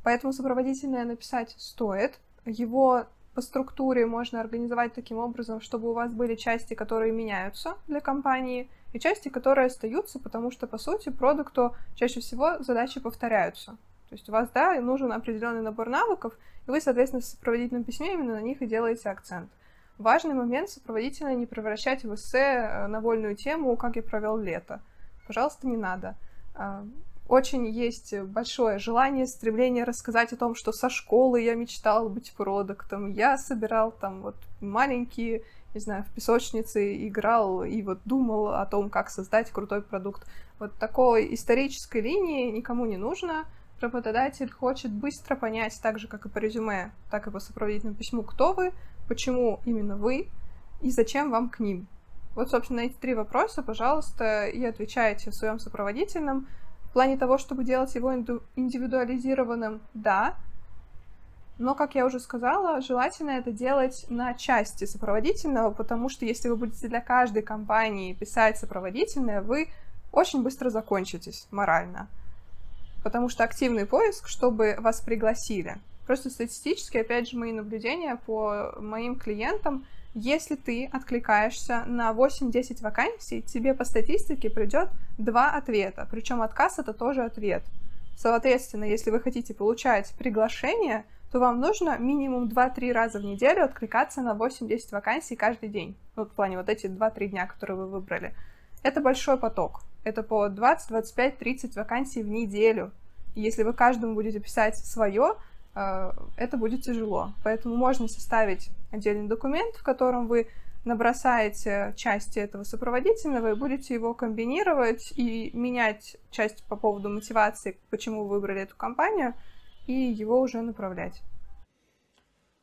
Поэтому сопроводительное написать стоит. Его по структуре можно организовать таким образом, чтобы у вас были части, которые меняются для компании, и части, которые остаются, потому что, по сути, продукту чаще всего задачи повторяются. То есть у вас, да, нужен определенный набор навыков, и вы, соответственно, в сопроводительном письме именно на них и делаете акцент. Важный момент сопроводительно не превращать в эссе э, на вольную тему, как я провел лето. Пожалуйста, не надо. А, очень есть большое желание, стремление рассказать о том, что со школы я мечтал быть продуктом. Я собирал там вот маленькие, не знаю, в песочнице играл и вот думал о том, как создать крутой продукт. Вот такой исторической линии никому не нужно. Работодатель хочет быстро понять, так же, как и по резюме, так и по сопроводительному письму, кто вы, почему именно вы и зачем вам к ним. Вот, собственно, эти три вопроса, пожалуйста, и отвечайте в своем сопроводительном. В плане того, чтобы делать его индивидуализированным, да. Но, как я уже сказала, желательно это делать на части сопроводительного, потому что если вы будете для каждой компании писать сопроводительное, вы очень быстро закончитесь морально. Потому что активный поиск, чтобы вас пригласили. Просто статистически, опять же, мои наблюдения по моим клиентам — если ты откликаешься на 8-10 вакансий, тебе по статистике придет два ответа. Причем отказ это тоже ответ. Соответственно, если вы хотите получать приглашение, то вам нужно минимум 2-3 раза в неделю откликаться на 8-10 вакансий каждый день. Ну, в плане вот эти 2-3 дня, которые вы выбрали. Это большой поток. Это по 20, 25, 30 вакансий в неделю. И если вы каждому будете писать свое, э, это будет тяжело. Поэтому можно составить отдельный документ, в котором вы набросаете части этого сопроводительного и будете его комбинировать и менять часть по поводу мотивации, почему вы выбрали эту компанию, и его уже направлять.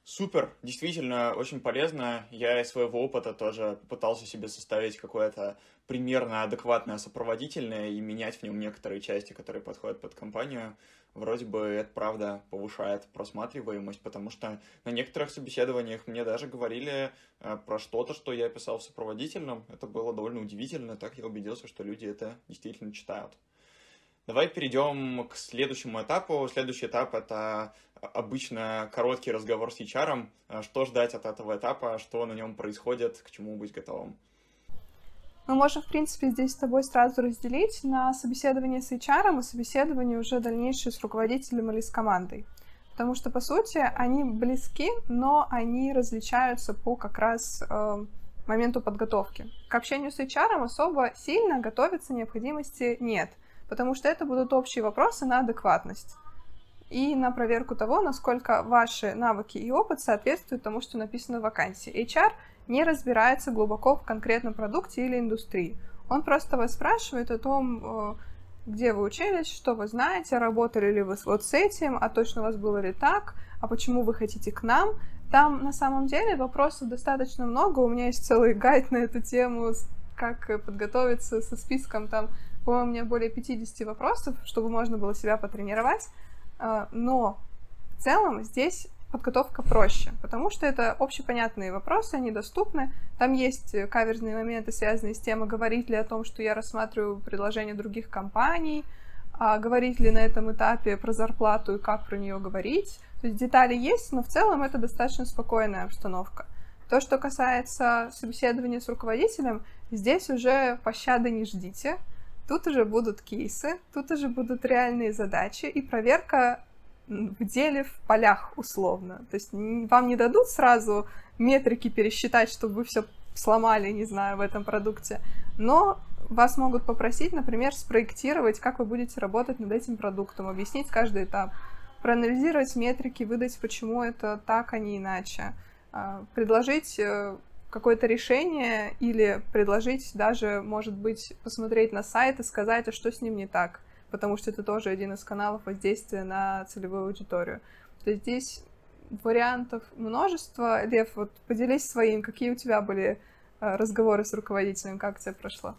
Супер, действительно очень полезно. Я из своего опыта тоже пытался себе составить какое-то примерно адекватное сопроводительное и менять в нем некоторые части, которые подходят под компанию вроде бы это правда повышает просматриваемость, потому что на некоторых собеседованиях мне даже говорили э, про что-то, что я писал в сопроводительном. Это было довольно удивительно, так я убедился, что люди это действительно читают. Давай перейдем к следующему этапу. Следующий этап — это обычно короткий разговор с HR. Э, что ждать от этого этапа, что на нем происходит, к чему быть готовым? Мы можем, в принципе, здесь с тобой сразу разделить на собеседование с HR и собеседование уже дальнейшее с руководителем или с командой. Потому что, по сути, они близки, но они различаются по как раз э, моменту подготовки. К общению с HR особо сильно готовиться необходимости нет, потому что это будут общие вопросы на адекватность и на проверку того, насколько ваши навыки и опыт соответствуют тому, что написано в вакансии. HR не разбирается глубоко в конкретном продукте или индустрии. Он просто вас спрашивает о том, э, где вы учились, что вы знаете, работали ли вы вот с этим, а точно у вас было ли так, а почему вы хотите к нам. Там на самом деле вопросов достаточно много. У меня есть целый гайд на эту тему, как подготовиться со списком там, по-моему, у меня более 50 вопросов, чтобы можно было себя потренировать. Э, но в целом здесь подготовка проще, потому что это общепонятные вопросы, они доступны. Там есть каверзные моменты, связанные с тем, а говорить ли о том, что я рассматриваю предложения других компаний, а говорить ли на этом этапе про зарплату и как про нее говорить. То есть детали есть, но в целом это достаточно спокойная обстановка. То, что касается собеседования с руководителем, здесь уже пощады не ждите. Тут уже будут кейсы, тут уже будут реальные задачи, и проверка в деле в полях условно. То есть вам не дадут сразу метрики пересчитать, чтобы вы все сломали, не знаю, в этом продукте, но вас могут попросить, например, спроектировать, как вы будете работать над этим продуктом, объяснить каждый этап, проанализировать метрики, выдать, почему это так, а не иначе, а, предложить э, какое-то решение или предложить даже, может быть, посмотреть на сайт и сказать, а что с ним не так, потому что это тоже один из каналов воздействия на целевую аудиторию. То есть здесь вариантов множество. Лев, вот поделись своим, какие у тебя были э, разговоры с руководителем, как тебе прошло?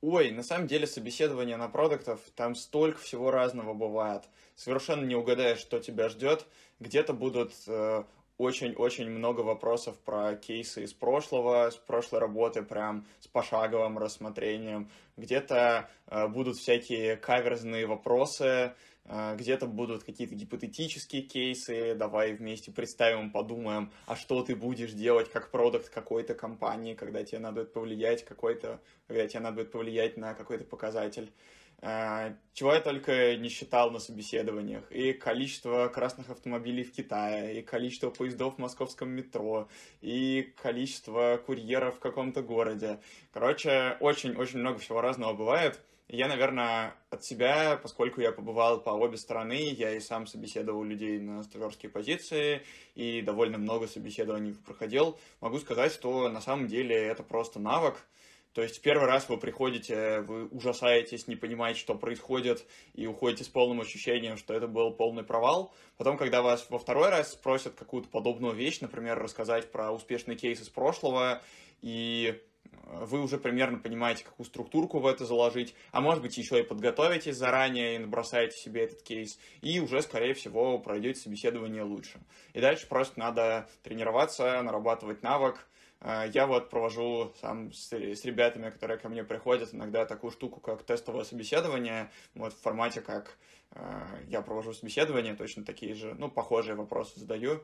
Ой, на самом деле собеседование на продуктов, там столько всего разного бывает. Совершенно не угадаешь, что тебя ждет. Где-то будут э, очень-очень много вопросов про кейсы из прошлого, с прошлой работы, прям с пошаговым рассмотрением. Где-то э, будут всякие каверзные вопросы, э, где-то будут какие-то гипотетические кейсы. Давай вместе представим, подумаем, а что ты будешь делать как продукт какой-то компании, когда тебе надо повлиять какой-то, когда тебе надо повлиять на какой-то показатель. А, чего я только не считал на собеседованиях. И количество красных автомобилей в Китае, и количество поездов в московском метро, и количество курьеров в каком-то городе. Короче, очень-очень много всего разного бывает. Я, наверное, от себя, поскольку я побывал по обе стороны, я и сам собеседовал людей на стажерские позиции, и довольно много собеседований проходил, могу сказать, что на самом деле это просто навык, то есть первый раз вы приходите, вы ужасаетесь, не понимаете, что происходит, и уходите с полным ощущением, что это был полный провал. Потом, когда вас во второй раз спросят какую-то подобную вещь, например, рассказать про успешный кейс из прошлого, и вы уже примерно понимаете, какую структурку в это заложить, а может быть еще и подготовитесь заранее и набросаете себе этот кейс, и уже, скорее всего, пройдете собеседование лучше. И дальше просто надо тренироваться, нарабатывать навык, я вот провожу сам с, с ребятами, которые ко мне приходят, иногда такую штуку, как тестовое собеседование, вот в формате, как э, я провожу собеседование, точно такие же, ну, похожие вопросы задаю.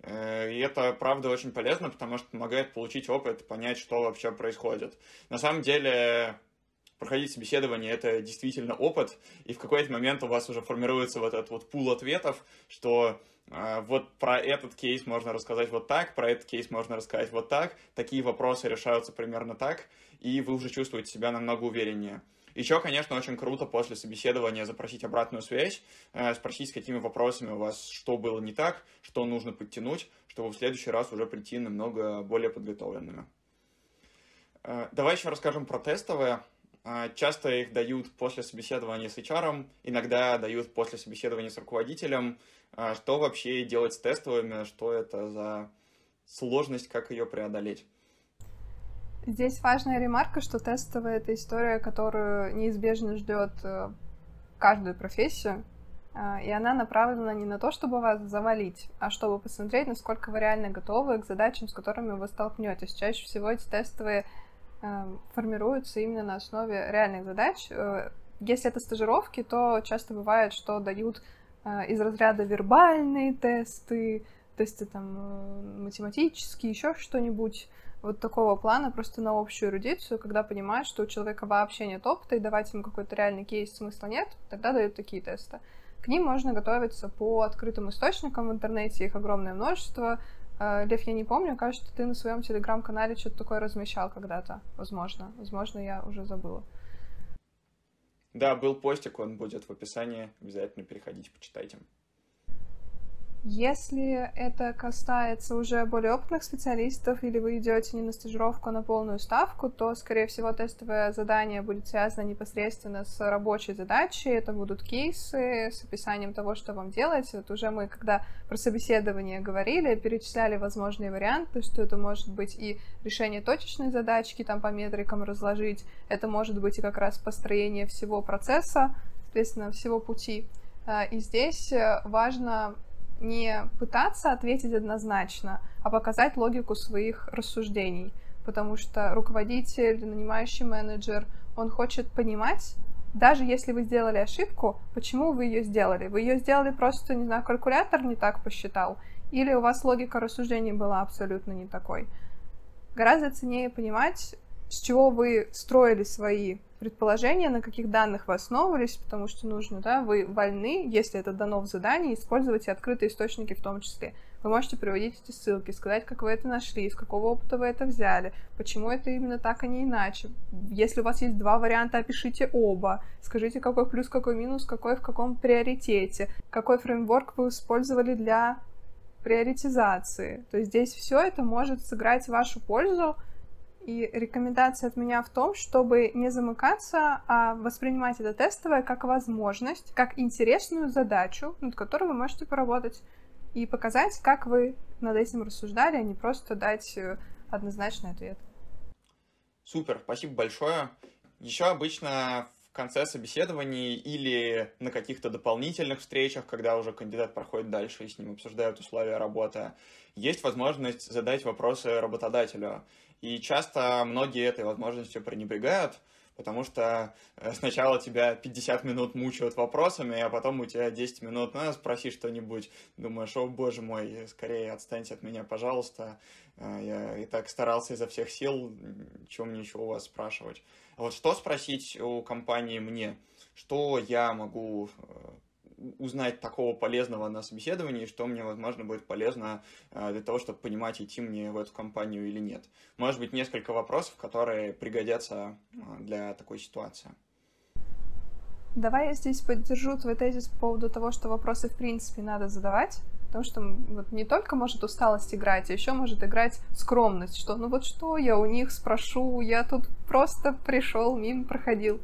Э, и это, правда, очень полезно, потому что помогает получить опыт, понять, что вообще происходит. На самом деле, проходить собеседование — это действительно опыт, и в какой-то момент у вас уже формируется вот этот вот пул ответов, что а, вот про этот кейс можно рассказать вот так, про этот кейс можно рассказать вот так, такие вопросы решаются примерно так, и вы уже чувствуете себя намного увереннее. Еще, конечно, очень круто после собеседования запросить обратную связь, э, спросить, с какими вопросами у вас что было не так, что нужно подтянуть, чтобы в следующий раз уже прийти намного более подготовленными. Э, давай еще расскажем про тестовые. Э, часто их дают после собеседования с HR, иногда дают после собеседования с руководителем. А что вообще делать с тестовыми, что это за сложность, как ее преодолеть? Здесь важная ремарка, что тестовая — это история, которую неизбежно ждет э, каждую профессию, а, и она направлена не на то, чтобы вас завалить, а чтобы посмотреть, насколько вы реально готовы к задачам, с которыми вы столкнетесь. Чаще всего эти тестовые формируются именно на основе реальных задач. Э, если это стажировки, то часто бывает, что дают а, из разряда вербальные тесты, тесты там э, математические, еще что-нибудь вот такого плана просто на общую эрудицию, когда понимаешь, что у человека вообще нет опыта, и давать ему какой-то реальный кейс смысла нет, тогда дают такие тесты. К ним можно готовиться по открытым источникам в интернете, их огромное множество. А, Лев, я не помню, кажется, ты на своем телеграм-канале что-то такое размещал когда-то, возможно. Возможно, я уже забыла. Да, был постик, он будет в описании. Обязательно переходите, почитайте. Если это касается уже более опытных специалистов, или вы идете не на стажировку, а на полную ставку, то, скорее всего, тестовое задание будет связано непосредственно с рабочей задачей. Это будут кейсы с описанием того, что вам делать. Вот уже мы, когда про собеседование говорили, перечисляли возможные варианты, что это может быть и решение точечной задачки, там по метрикам разложить, это может быть и как раз построение всего процесса, соответственно, всего пути. А, и здесь э, важно не пытаться ответить однозначно, а показать логику своих рассуждений. Потому что руководитель, нанимающий менеджер, он хочет понимать, даже если вы сделали ошибку, почему вы ее сделали. Вы ее сделали просто, не знаю, калькулятор не так посчитал, или у вас логика рассуждений была абсолютно не такой. Гораздо ценнее понимать, с чего вы строили свои предположения, на каких данных вы основывались, потому что нужно, да, вы вольны, если это дано в задании, использовать и открытые источники в том числе. Вы можете приводить эти ссылки, сказать, как вы это нашли, из какого опыта вы это взяли, почему это именно так, а не иначе. Если у вас есть два варианта, опишите оба. Скажите, какой плюс, какой минус, какой в каком приоритете, какой фреймворк вы использовали для приоритизации. То есть здесь все это может сыграть в вашу пользу. И рекомендация от меня в том, чтобы не замыкаться, а воспринимать это тестовое как возможность, как интересную задачу, над которой вы можете поработать и показать, как вы над этим рассуждали, а не просто дать э, однозначный ответ. Супер, спасибо большое. Еще обычно в конце собеседований или на каких-то дополнительных встречах, когда уже кандидат проходит дальше и с ним обсуждают условия работы, есть возможность задать вопросы работодателю. И часто многие этой возможностью пренебрегают, потому что э, сначала тебя 50 минут мучают вопросами, а потом у тебя 10 минут, ну, спроси что-нибудь, думаешь, о, боже мой, скорее отстаньте от меня, пожалуйста, э, я и так старался изо всех сил, чем мне еще у вас спрашивать. А вот что спросить у компании мне? Что я могу э, узнать такого полезного на собеседовании, что мне, возможно, будет полезно э, для того, чтобы понимать, идти мне в эту компанию или нет. Может быть, несколько вопросов, которые пригодятся э, для такой ситуации. Давай я здесь поддержу твой тезис по поводу того, что вопросы в принципе надо задавать, потому что вот не только может усталость играть, а еще может играть скромность, что ну вот что я у них спрошу, я тут просто пришел, мимо проходил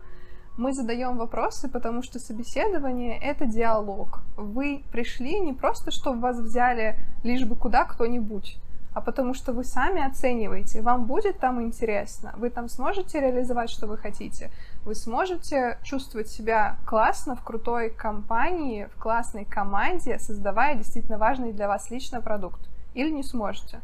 мы задаем вопросы, потому что собеседование — это диалог. Вы пришли не просто, чтобы вас взяли лишь бы куда кто-нибудь, а потому что вы сами оцениваете, вам будет там интересно, вы там сможете реализовать, что вы хотите, вы сможете чувствовать себя классно в крутой компании, в классной команде, создавая действительно важный для вас лично продукт, или не сможете.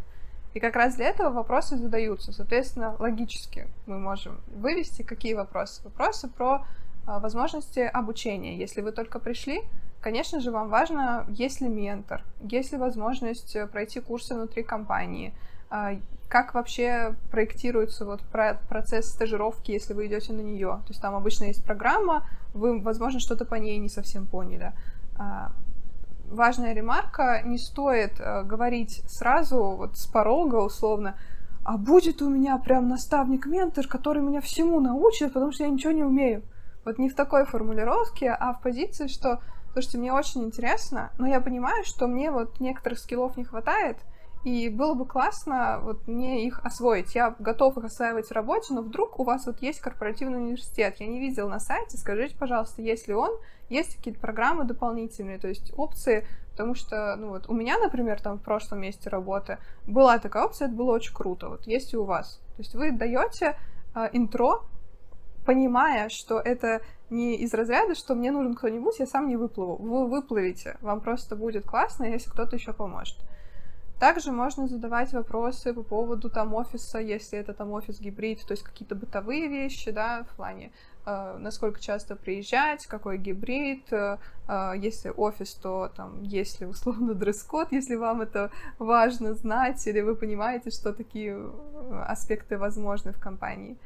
И как раз для этого вопросы задаются. Соответственно, логически мы можем вывести какие вопросы. Вопросы про а, возможности обучения. Если вы только пришли, конечно же, вам важно, есть ли ментор, есть ли возможность э, пройти курсы внутри компании, а, как вообще проектируется вот процесс стажировки, если вы идете на нее. То есть там обычно есть программа, вы, возможно, что-то по ней не совсем поняли. Важная ремарка, не стоит э, говорить сразу, вот с порога условно, а будет у меня прям наставник-ментор, который меня всему научит, потому что я ничего не умею. Вот не в такой формулировке, а в позиции, что, слушайте, мне очень интересно, но я понимаю, что мне вот некоторых скиллов не хватает, и было бы классно вот мне их освоить. Я готов их осваивать в работе, но вдруг у вас вот есть корпоративный университет. Я не видел на сайте. Скажите, пожалуйста, есть ли он, есть какие-то программы дополнительные, то есть опции, потому что, ну вот, у меня, например, там в прошлом месте работы была такая опция, это было очень круто. Вот есть и у вас. То есть вы даете э, интро, понимая, что это не из разряда, что мне нужен кто-нибудь, я сам не выплыву. Вы выплывете, вам просто будет классно, если кто-то еще поможет. Также можно задавать вопросы по поводу там офиса, если это там офис гибрид, то есть какие-то бытовые вещи, да, в плане э, насколько часто приезжать, какой гибрид, э, э, если офис, то там есть ли условно дресс-код, если вам это важно знать, или вы понимаете, что такие аспекты возможны в компании.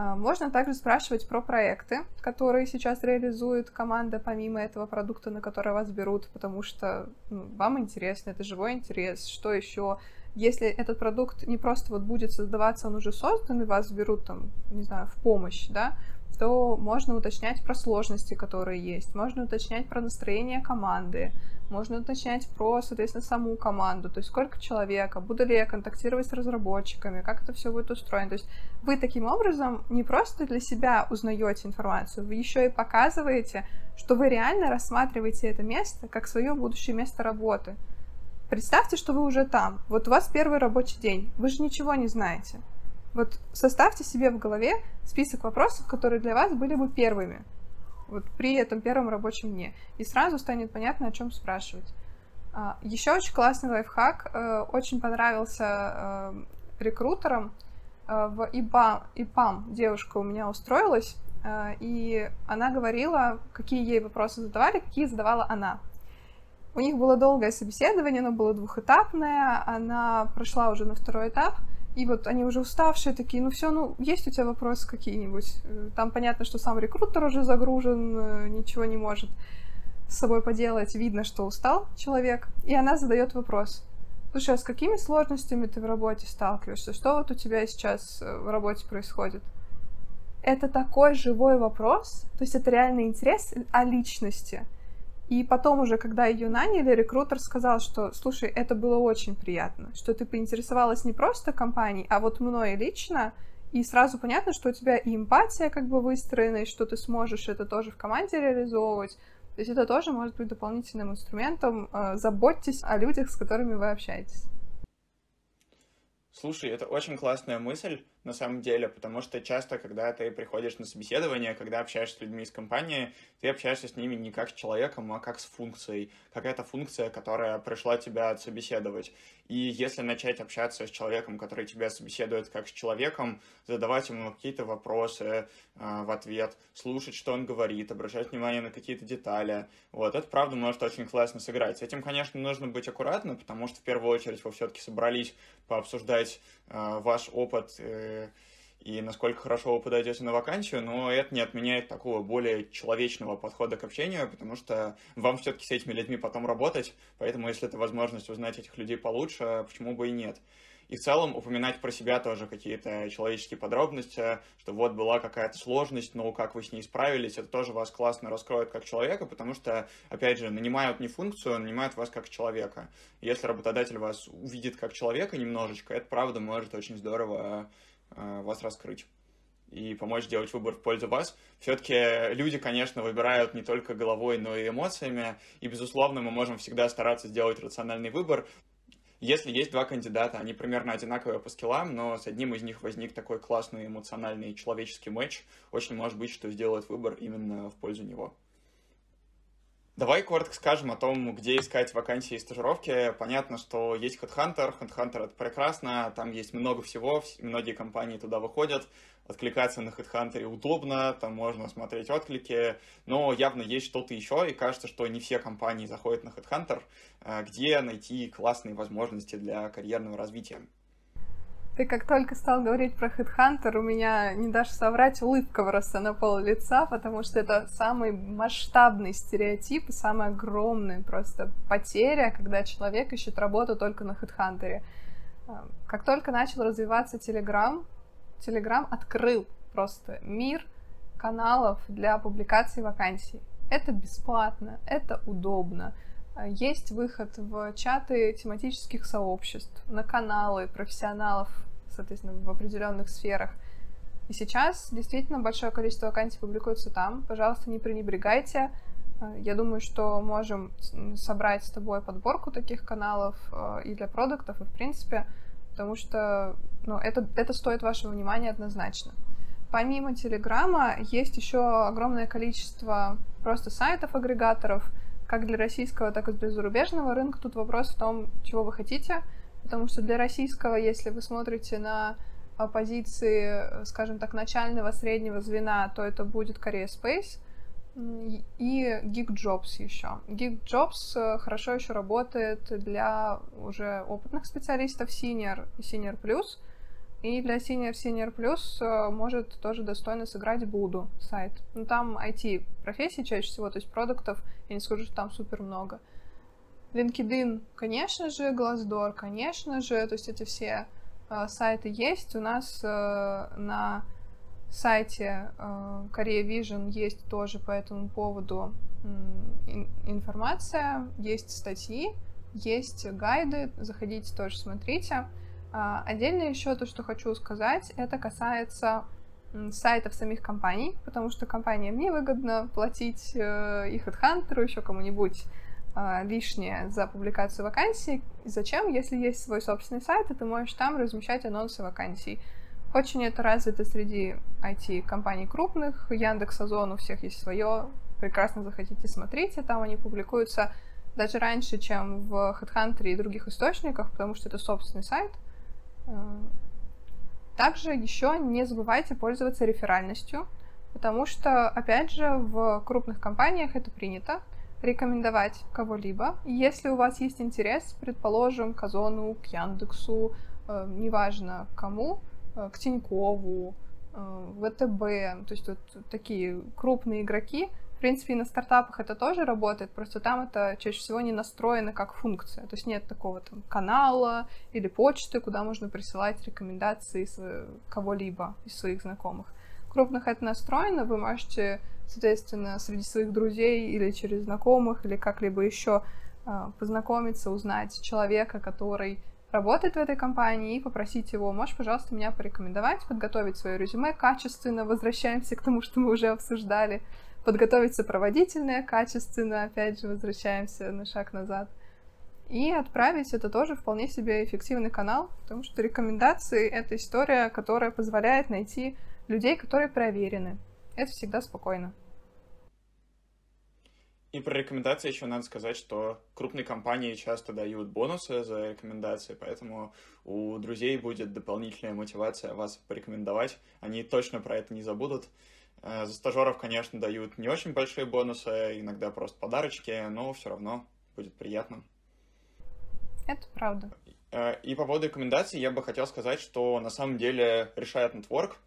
А, можно также спрашивать про проекты, которые сейчас реализует команда, помимо этого продукта, на который вас берут, потому что ну, вам интересно, это живой интерес. Что еще? Если этот продукт не просто вот будет создаваться, он уже создан, и вас берут там, не знаю, в помощь, да, то можно уточнять про сложности, которые есть, можно уточнять про настроение команды, можно уточнять про, соответственно, саму команду, то есть сколько человека, буду ли я контактировать с разработчиками, как это все будет устроено. То есть вы таким образом не просто для себя узнаете информацию, вы еще и показываете, что вы реально рассматриваете это место как свое будущее место работы. Представьте, что вы уже там. Вот у вас первый рабочий день. Вы же ничего не знаете. Вот составьте себе в голове список вопросов, которые для вас были бы первыми. Вот при этом первом рабочем дне. И сразу станет понятно, о чем спрашивать. А, Еще очень классный лайфхак. Э, очень понравился э, рекрутерам. Э, в ИБАМ, ИПАМ девушка у меня устроилась, и она говорила, какие ей вопросы задавали, какие задавала она. У них было долгое собеседование, оно было двухэтапное, она прошла уже на второй этап — и вот они уже уставшие такие, ну все, ну есть у тебя вопросы какие-нибудь? Э, там понятно, что сам рекрутер уже загружен, э, ничего не может с собой поделать, видно, что устал человек. И она задает вопрос. Слушай, а с какими сложностями ты в работе сталкиваешься? Что вот у тебя сейчас э, в работе происходит? Это такой живой вопрос, то есть это реальный интерес о личности. И потом уже, когда ее наняли, рекрутер сказал, что, слушай, это было очень приятно, что ты поинтересовалась не просто компанией, а вот мной лично, и сразу понятно, что у тебя и эмпатия как бы выстроена, и что ты сможешь это тоже в команде реализовывать. То есть это тоже может быть дополнительным инструментом. Э, заботьтесь о людях, с которыми вы общаетесь. Слушай, это очень классная мысль на самом деле, потому что часто, когда ты приходишь на собеседование, когда общаешься с людьми из компании, ты общаешься с ними не как с человеком, а как с функцией. Какая-то функция, которая пришла тебя отсобеседовать. И если начать общаться с человеком, который тебя собеседует как с человеком, задавать ему какие-то вопросы э, в ответ, слушать, что он говорит, обращать внимание на какие-то детали, вот, это правда может очень классно сыграть. С этим, конечно, нужно быть аккуратным, потому что в первую очередь вы все-таки собрались пообсуждать э, ваш опыт э, и насколько хорошо вы подойдете на вакансию, но это не отменяет такого более человечного подхода к общению, потому что вам все-таки с этими людьми потом работать, поэтому если это возможность узнать этих людей получше, почему бы и нет. И в целом упоминать про себя тоже какие-то человеческие подробности, что вот была какая-то сложность, но как вы с ней справились, это тоже вас классно раскроет как человека, потому что, опять же, нанимают не функцию, а нанимают вас как человека. Если работодатель вас увидит как человека немножечко, это правда может очень здорово вас раскрыть и помочь сделать выбор в пользу вас. Все-таки люди, конечно, выбирают не только головой, но и эмоциями, и, безусловно, мы можем всегда стараться сделать рациональный выбор. Если есть два кандидата, они примерно одинаковые по скиллам, но с одним из них возник такой классный эмоциональный человеческий матч, очень может быть, что сделает выбор именно в пользу него. Давай коротко скажем о том, где искать вакансии и стажировки. Понятно, что есть HeadHunter. HeadHunter — это прекрасно, там есть много всего, многие компании туда выходят. Откликаться на HeadHunter удобно, там можно смотреть отклики, но явно есть что-то еще, и кажется, что не все компании заходят на HeadHunter, э, где найти классные возможности для карьерного развития. Ты как только стал говорить про HeadHunter, у меня, не дашь соврать, улыбка выросла на пол лица, потому что это самый масштабный стереотип и самая огромная просто потеря, когда человек ищет работу только на HeadHunter. А, как только начал развиваться Telegram, Telegram открыл просто мир каналов для публикации вакансий. Это бесплатно, это удобно. А, есть выход в чаты тематических сообществ, на каналы профессионалов соответственно, в определенных сферах. И сейчас действительно большое количество вакансий публикуется там. Пожалуйста, не пренебрегайте. Э, я думаю, что можем собрать с тобой подборку таких каналов э, и для продуктов, и в принципе, потому что ну, это, это стоит вашего внимания однозначно. Помимо Телеграма есть еще огромное количество просто сайтов-агрегаторов, как для российского, так и для зарубежного рынка. Тут вопрос в том, чего вы хотите — Потому что для российского, если вы смотрите на позиции, скажем так, начального среднего звена, то это будет Korea Space и GeekJobs еще. GeekJobs э, хорошо еще работает для уже опытных специалистов Senior и Senior Plus. И для Senior Senior Plus э, может тоже достойно сыграть Буду сайт. Ну, там IT-профессии чаще всего, то есть продуктов, я не скажу, что там супер много. LinkedIn, конечно же, Glassdoor, конечно же, то есть эти все э, сайты есть. У нас э, на сайте э, Korea Vision есть тоже по этому поводу э, информация, есть статьи, есть гайды, заходите тоже смотрите. А, отдельно еще то, что хочу сказать, это касается сайтов самих компаний, потому что компаниям невыгодно платить э, их HeadHunter, еще кому-нибудь э, лишнее за публикацию вакансий. Зачем, если есть свой собственный сайт, и ты можешь там размещать анонсы вакансий. Очень это развито среди IT-компаний крупных. Яндекс, Озон, у всех есть свое. Прекрасно заходите, смотрите. Там они публикуются даже раньше, чем в HeadHunter и других источниках, потому что это собственный сайт. Э, также еще не забывайте пользоваться реферальностью, потому что, опять же, в крупных компаниях это принято рекомендовать кого-либо. Если у вас есть интерес, предположим, к Озону, к Яндексу, э, неважно кому, э, к Тинькову, э, ВТБ, то есть вот такие крупные игроки, в принципе, и на стартапах это тоже работает, просто там это чаще всего не настроено как функция. То есть нет такого там канала или почты, куда можно присылать рекомендации кого-либо из своих знакомых. Крупных это настроено, вы можете, соответственно, среди своих друзей или через знакомых, или как-либо еще а, познакомиться, узнать человека, который работает в этой компании, и попросить его, можешь, пожалуйста, меня порекомендовать, подготовить свое резюме качественно, возвращаемся к тому, что мы уже обсуждали, подготовить сопроводительное качественно, опять же, возвращаемся на шаг назад, и отправить это тоже вполне себе эффективный канал, потому что рекомендации — это история, которая позволяет найти людей, которые проверены. Это всегда спокойно. И про рекомендации еще надо сказать, что крупные компании часто дают бонусы за рекомендации, поэтому у друзей будет дополнительная мотивация вас порекомендовать. Они точно про это не забудут. Э, за стажеров, конечно, дают не очень большие бонусы, иногда просто подарочки, но все равно будет приятно. Это правда. Э, и по поводу рекомендаций я бы хотел сказать, что на самом деле решает нетворк,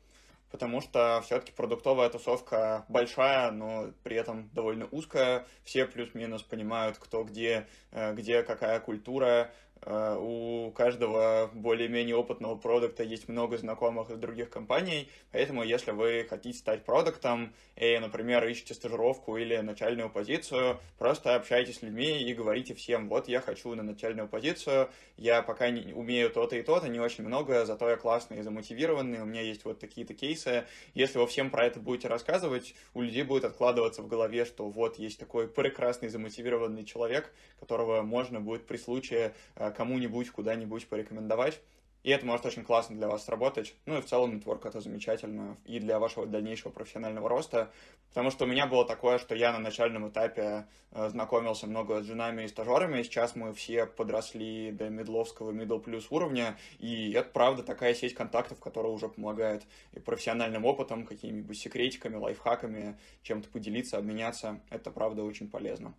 потому что все-таки продуктовая тусовка большая, но при этом довольно узкая. Все плюс-минус понимают, кто где, э, где какая культура, у каждого более-менее опытного продукта есть много знакомых из других компаний, поэтому если вы хотите стать продуктом и, например, ищете стажировку или начальную позицию, просто общайтесь с людьми и говорите всем, вот я хочу на начальную позицию, я пока не умею то-то и то-то, не очень много, зато я классный и замотивированный, у меня есть вот такие-то кейсы. Если вы всем про это будете рассказывать, у людей будет откладываться в голове, что вот есть такой прекрасный замотивированный человек, которого можно будет при случае э, кому-нибудь куда-нибудь порекомендовать. И это может очень классно для вас сработать. Ну и в целом нетворк это замечательно и для вашего дальнейшего профессионального роста. Потому что у меня было такое, что я на начальном этапе э, знакомился много с женами и стажерами. Сейчас мы все подросли до медловского, middle плюс уровня. И это правда такая сеть контактов, которая уже помогает и профессиональным опытом, какими-нибудь секретиками, лайфхаками, чем-то поделиться, обменяться. Это правда очень полезно.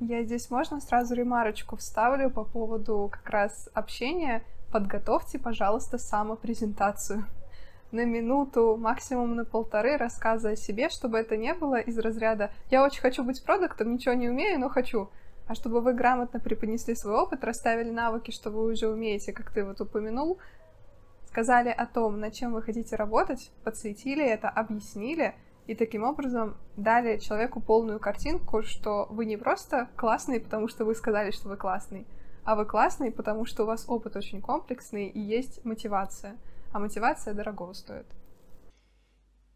Я здесь можно сразу ремарочку вставлю по поводу как раз общения. Подготовьте, пожалуйста, самопрезентацию. На минуту, максимум на полторы рассказа о себе, чтобы это не было из разряда «я очень хочу быть продуктом, ничего не умею, но хочу», а чтобы вы грамотно преподнесли свой опыт, расставили навыки, что вы уже умеете, как ты вот упомянул, сказали о том, над чем вы хотите работать, подсветили это, объяснили, и таким образом дали человеку полную картинку, что вы не просто классный, потому что вы сказали, что вы классный, а вы классный, потому что у вас опыт очень комплексный и есть мотивация. А мотивация дорого стоит.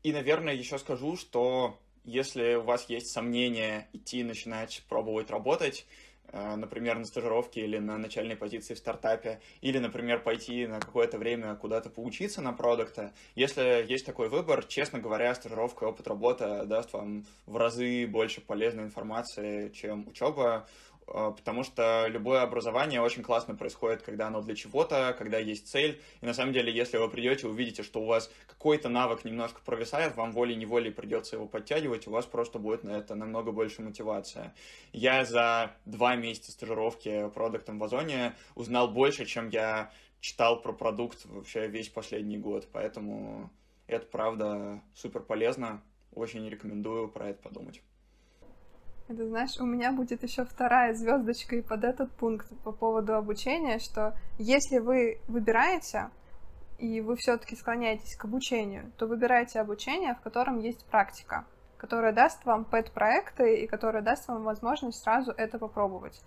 И, наверное, еще скажу, что если у вас есть сомнения идти начинать пробовать работать, например, на стажировке или на начальной позиции в стартапе, или, например, пойти на какое-то время куда-то поучиться на продукта. Если есть такой выбор, честно говоря, стажировка и опыт работы даст вам в разы больше полезной информации, чем учеба. Э, потому что любое образование очень классно происходит, когда оно для чего-то, когда есть цель. И на самом деле, если вы придете, увидите, что у вас какой-то навык немножко провисает, вам волей-неволей придется его подтягивать, у вас просто будет на это намного больше мотивация. Я за два месяца стажировки продуктом в Озоне узнал больше, чем я читал про продукт вообще весь последний год. Поэтому это, правда, супер полезно. Очень рекомендую про это подумать. Это, знаешь, у меня будет еще вторая звездочка и под этот пункт по поводу обучения, что если вы выбираете и вы все-таки склоняетесь к обучению, то выбирайте обучение, в котором есть практика, которая даст вам пэт-проекты и которая даст вам возможность сразу это попробовать.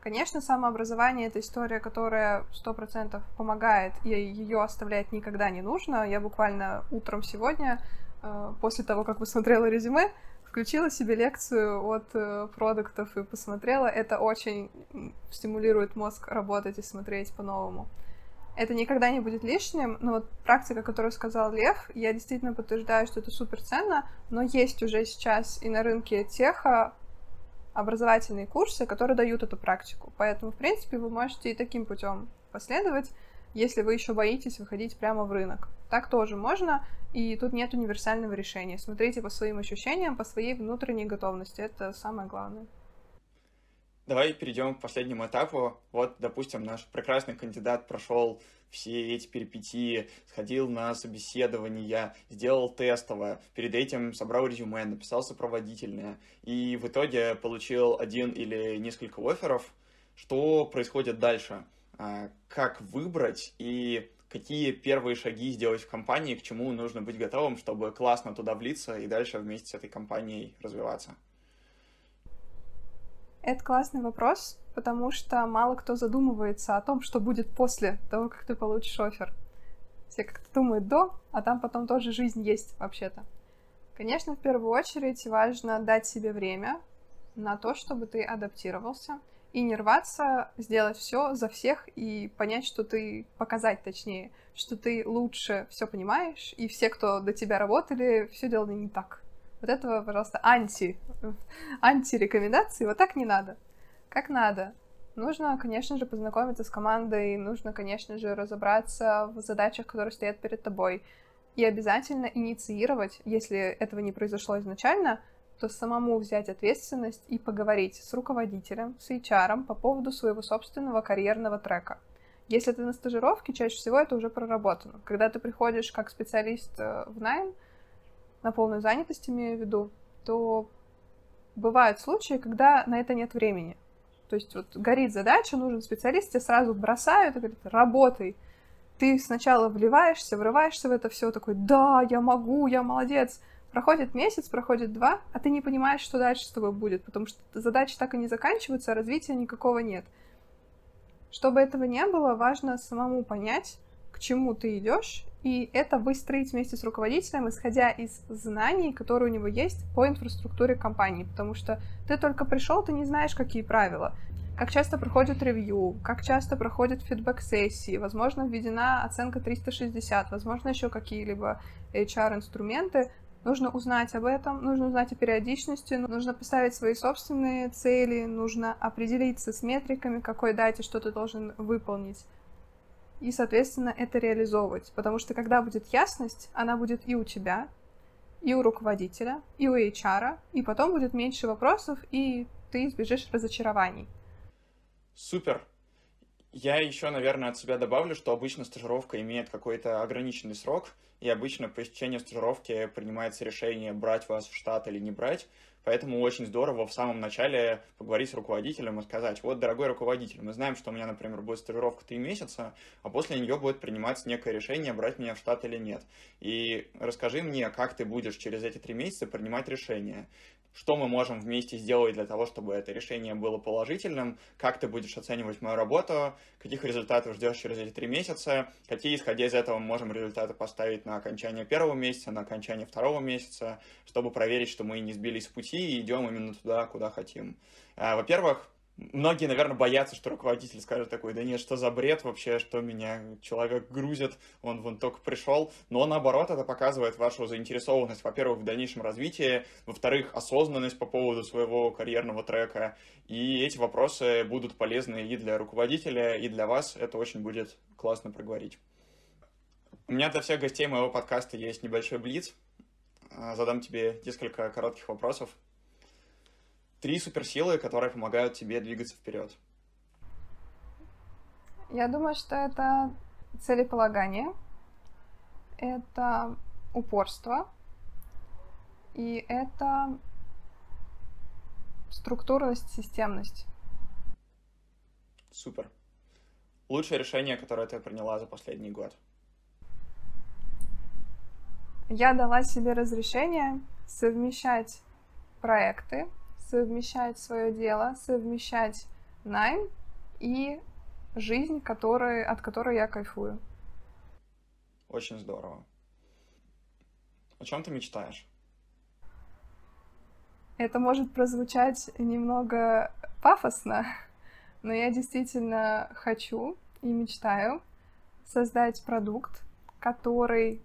Конечно, самообразование — это история, которая сто процентов помогает, и ее оставлять никогда не нужно. Я буквально утром сегодня, э, после того, как посмотрела резюме, включила себе лекцию от э, продуктов и посмотрела. Это очень стимулирует мозг работать и смотреть по-новому. Это никогда не будет лишним, но вот практика, которую сказал Лев, я действительно подтверждаю, что это супер ценно, но есть уже сейчас и на рынке теха образовательные курсы, которые дают эту практику. Поэтому, в принципе, вы можете и таким путем последовать, если вы еще боитесь выходить прямо в рынок. Так тоже можно, и тут нет универсального решения. Смотрите по своим ощущениям, по своей внутренней готовности. Это самое главное. Давай перейдем к последнему этапу. Вот, допустим, наш прекрасный кандидат прошел все эти перипетии, сходил на собеседование, сделал тестовое, перед этим собрал резюме, написал сопроводительное, и в итоге получил один или несколько офферов. Что происходит дальше? А, как выбрать и какие первые шаги сделать в компании, к чему нужно быть готовым, чтобы классно туда влиться и дальше вместе с этой компанией развиваться? Это классный вопрос, потому что мало кто задумывается о том, что будет после того, как ты получишь офер. Все как-то думают до, а там потом тоже жизнь есть вообще-то. Конечно, в первую очередь важно дать себе время на то, чтобы ты адаптировался — и не рваться, сделать все за всех и понять, что ты, показать точнее, что ты лучше все понимаешь, и все, кто до тебя работали, все делали не так. Вот этого, пожалуйста, анти, анти-рекомендации, вот так не надо. Как надо. Нужно, конечно же, познакомиться с командой, нужно, конечно же, разобраться в задачах, которые стоят перед тобой, и обязательно инициировать, если этого не произошло изначально, то самому взять ответственность и поговорить с руководителем, с HR по поводу своего собственного карьерного трека. Если ты на стажировке, чаще всего это уже проработано. Когда ты приходишь как специалист э, в найм, на полную занятость имею в виду, то бывают случаи, когда на это нет времени. То есть вот горит задача, нужен специалист, тебя сразу бросают и говорят, работай. Ты сначала вливаешься, врываешься в это все, такой, да, я могу, я молодец. Проходит месяц, проходит два, а ты не понимаешь, что дальше с тобой будет, потому что задачи так и не заканчиваются, а развития никакого нет. Чтобы этого не было, важно самому понять, к чему ты идешь, и это выстроить вместе с руководителем, исходя из знаний, которые у него есть по инфраструктуре компании, потому что ты только пришел, ты не знаешь, какие правила, как часто проходит ревью, как часто проходят фидбэк-сессии, возможно, введена оценка 360, возможно, еще какие-либо HR-инструменты, Нужно узнать об этом, нужно узнать о периодичности, нужно поставить свои собственные цели, нужно определиться с метриками, какой дате что ты должен выполнить. И, соответственно, это реализовывать. Потому что когда будет ясность, она будет и у тебя, и у руководителя, и у HR, и потом будет меньше вопросов, и ты избежишь разочарований. Супер. Я еще, наверное, от себя добавлю, что обычно стажировка имеет какой-то ограниченный срок, и обычно по истечению стажировки принимается решение, брать вас в штат или не брать. Поэтому очень здорово в самом начале поговорить с руководителем и сказать, вот, дорогой руководитель, мы знаем, что у меня, например, будет стажировка три месяца, а после нее будет приниматься некое решение, брать меня в штат или нет. И расскажи мне, как ты будешь через эти три месяца принимать решение что мы можем вместе сделать для того, чтобы это решение было положительным, как ты будешь оценивать мою работу, каких результатов ждешь через эти три месяца, какие, исходя из этого, мы можем результаты поставить на окончание первого месяца, на окончание второго месяца, чтобы проверить, что мы не сбились с пути и идем именно туда, куда хотим. А, во-первых, Многие, наверное, боятся, что руководитель скажет такой, да нет, что за бред вообще, что меня человек грузит, он вон только пришел. Но наоборот, это показывает вашу заинтересованность, во-первых, в дальнейшем развитии, во-вторых, осознанность по поводу своего карьерного трека. И эти вопросы будут полезны и для руководителя, и для вас. Это очень будет классно проговорить. У меня для всех гостей моего подкаста есть небольшой блиц. Задам тебе несколько коротких вопросов три суперсилы, которые помогают тебе двигаться вперед? Я думаю, что это целеполагание, это упорство и это структурность, системность. Супер. Лучшее решение, которое ты приняла за последний год? Я дала себе разрешение совмещать проекты, совмещать свое дело, совмещать найм и жизнь, который, от которой я кайфую. Очень здорово. О чем ты мечтаешь? Это может прозвучать немного пафосно, но я действительно хочу и мечтаю создать продукт, который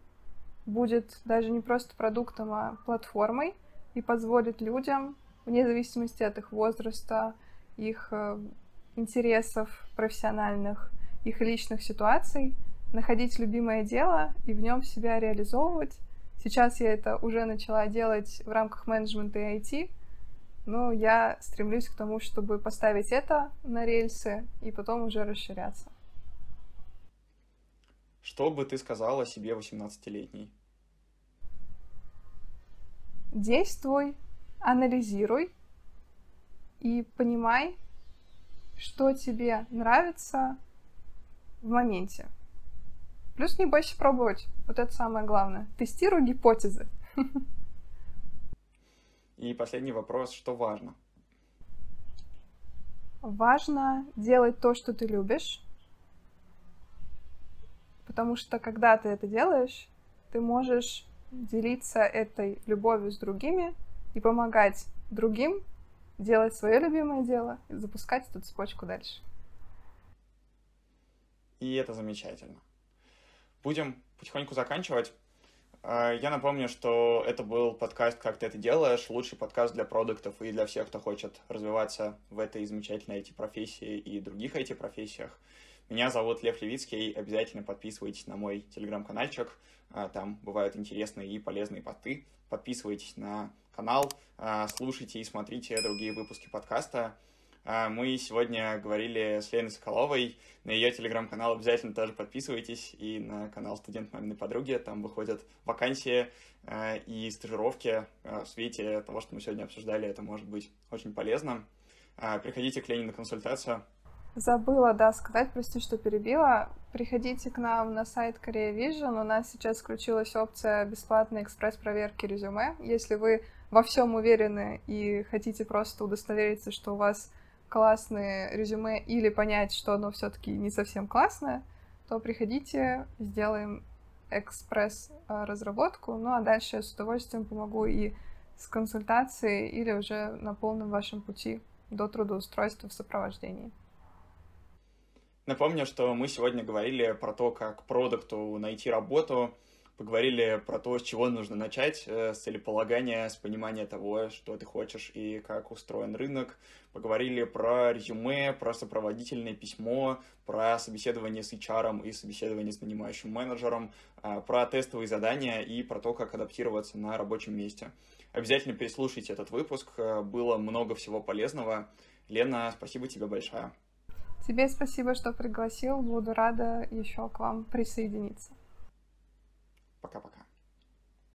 будет даже не просто продуктом, а платформой и позволит людям вне зависимости от их возраста, их э, интересов профессиональных, их личных ситуаций, находить любимое дело и в нем себя реализовывать. Сейчас я это уже начала делать в рамках менеджмента и IT, но я стремлюсь к тому, чтобы поставить это на рельсы и потом уже расширяться. Что бы ты сказала себе 18-летней? Действуй, анализируй и понимай, что тебе нравится в моменте. Плюс не бойся пробовать. Вот это самое главное. Тестируй гипотезы. И последний вопрос, что важно? Важно делать то, что ты любишь, потому что когда ты это делаешь, ты можешь делиться этой любовью с другими и помогать другим делать свое любимое дело и запускать эту цепочку дальше. И это замечательно. Будем потихоньку заканчивать. А, я напомню, что это был подкаст «Как ты это делаешь», лучший подкаст для продуктов и для всех, кто хочет развиваться в этой замечательной IT-профессии и других IT-профессиях. Меня зовут Лев Левицкий, обязательно подписывайтесь на мой телеграм-канальчик, а, там бывают интересные и полезные посты. Подписывайтесь на канал, а, слушайте и смотрите другие выпуски подкаста. А, мы сегодня говорили с Леной Соколовой. На ее телеграм-канал обязательно тоже подписывайтесь. И на канал «Студент маминой подруги». Там выходят вакансии а, и стажировки. В свете того, что мы сегодня обсуждали, это может быть очень полезно. Приходите к Лене на консультацию. Забыла, да, сказать, прости, что перебила. Приходите к нам на сайт Korea Vision. У нас сейчас включилась опция бесплатной экспресс-проверки резюме. Если вы во всем уверены и хотите просто удостовериться, что у вас классные резюме или понять, что оно все-таки не совсем классное, то приходите, сделаем экспресс-разработку, ну а дальше я с удовольствием помогу и с консультацией или уже на полном вашем пути до трудоустройства в сопровождении. Напомню, что мы сегодня говорили про то, как продукту найти работу, поговорили про то, с чего нужно начать, э, с целеполагания, с понимания того, что ты хочешь и как устроен рынок. Поговорили про резюме, про сопроводительное письмо, про собеседование с HR и собеседование с нанимающим менеджером, э, про тестовые задания и про то, как адаптироваться на рабочем месте. Обязательно переслушайте этот выпуск, э, было много всего полезного. Лена, спасибо тебе большое. Тебе спасибо, что пригласил, буду рада еще к вам присоединиться. Пока-пока.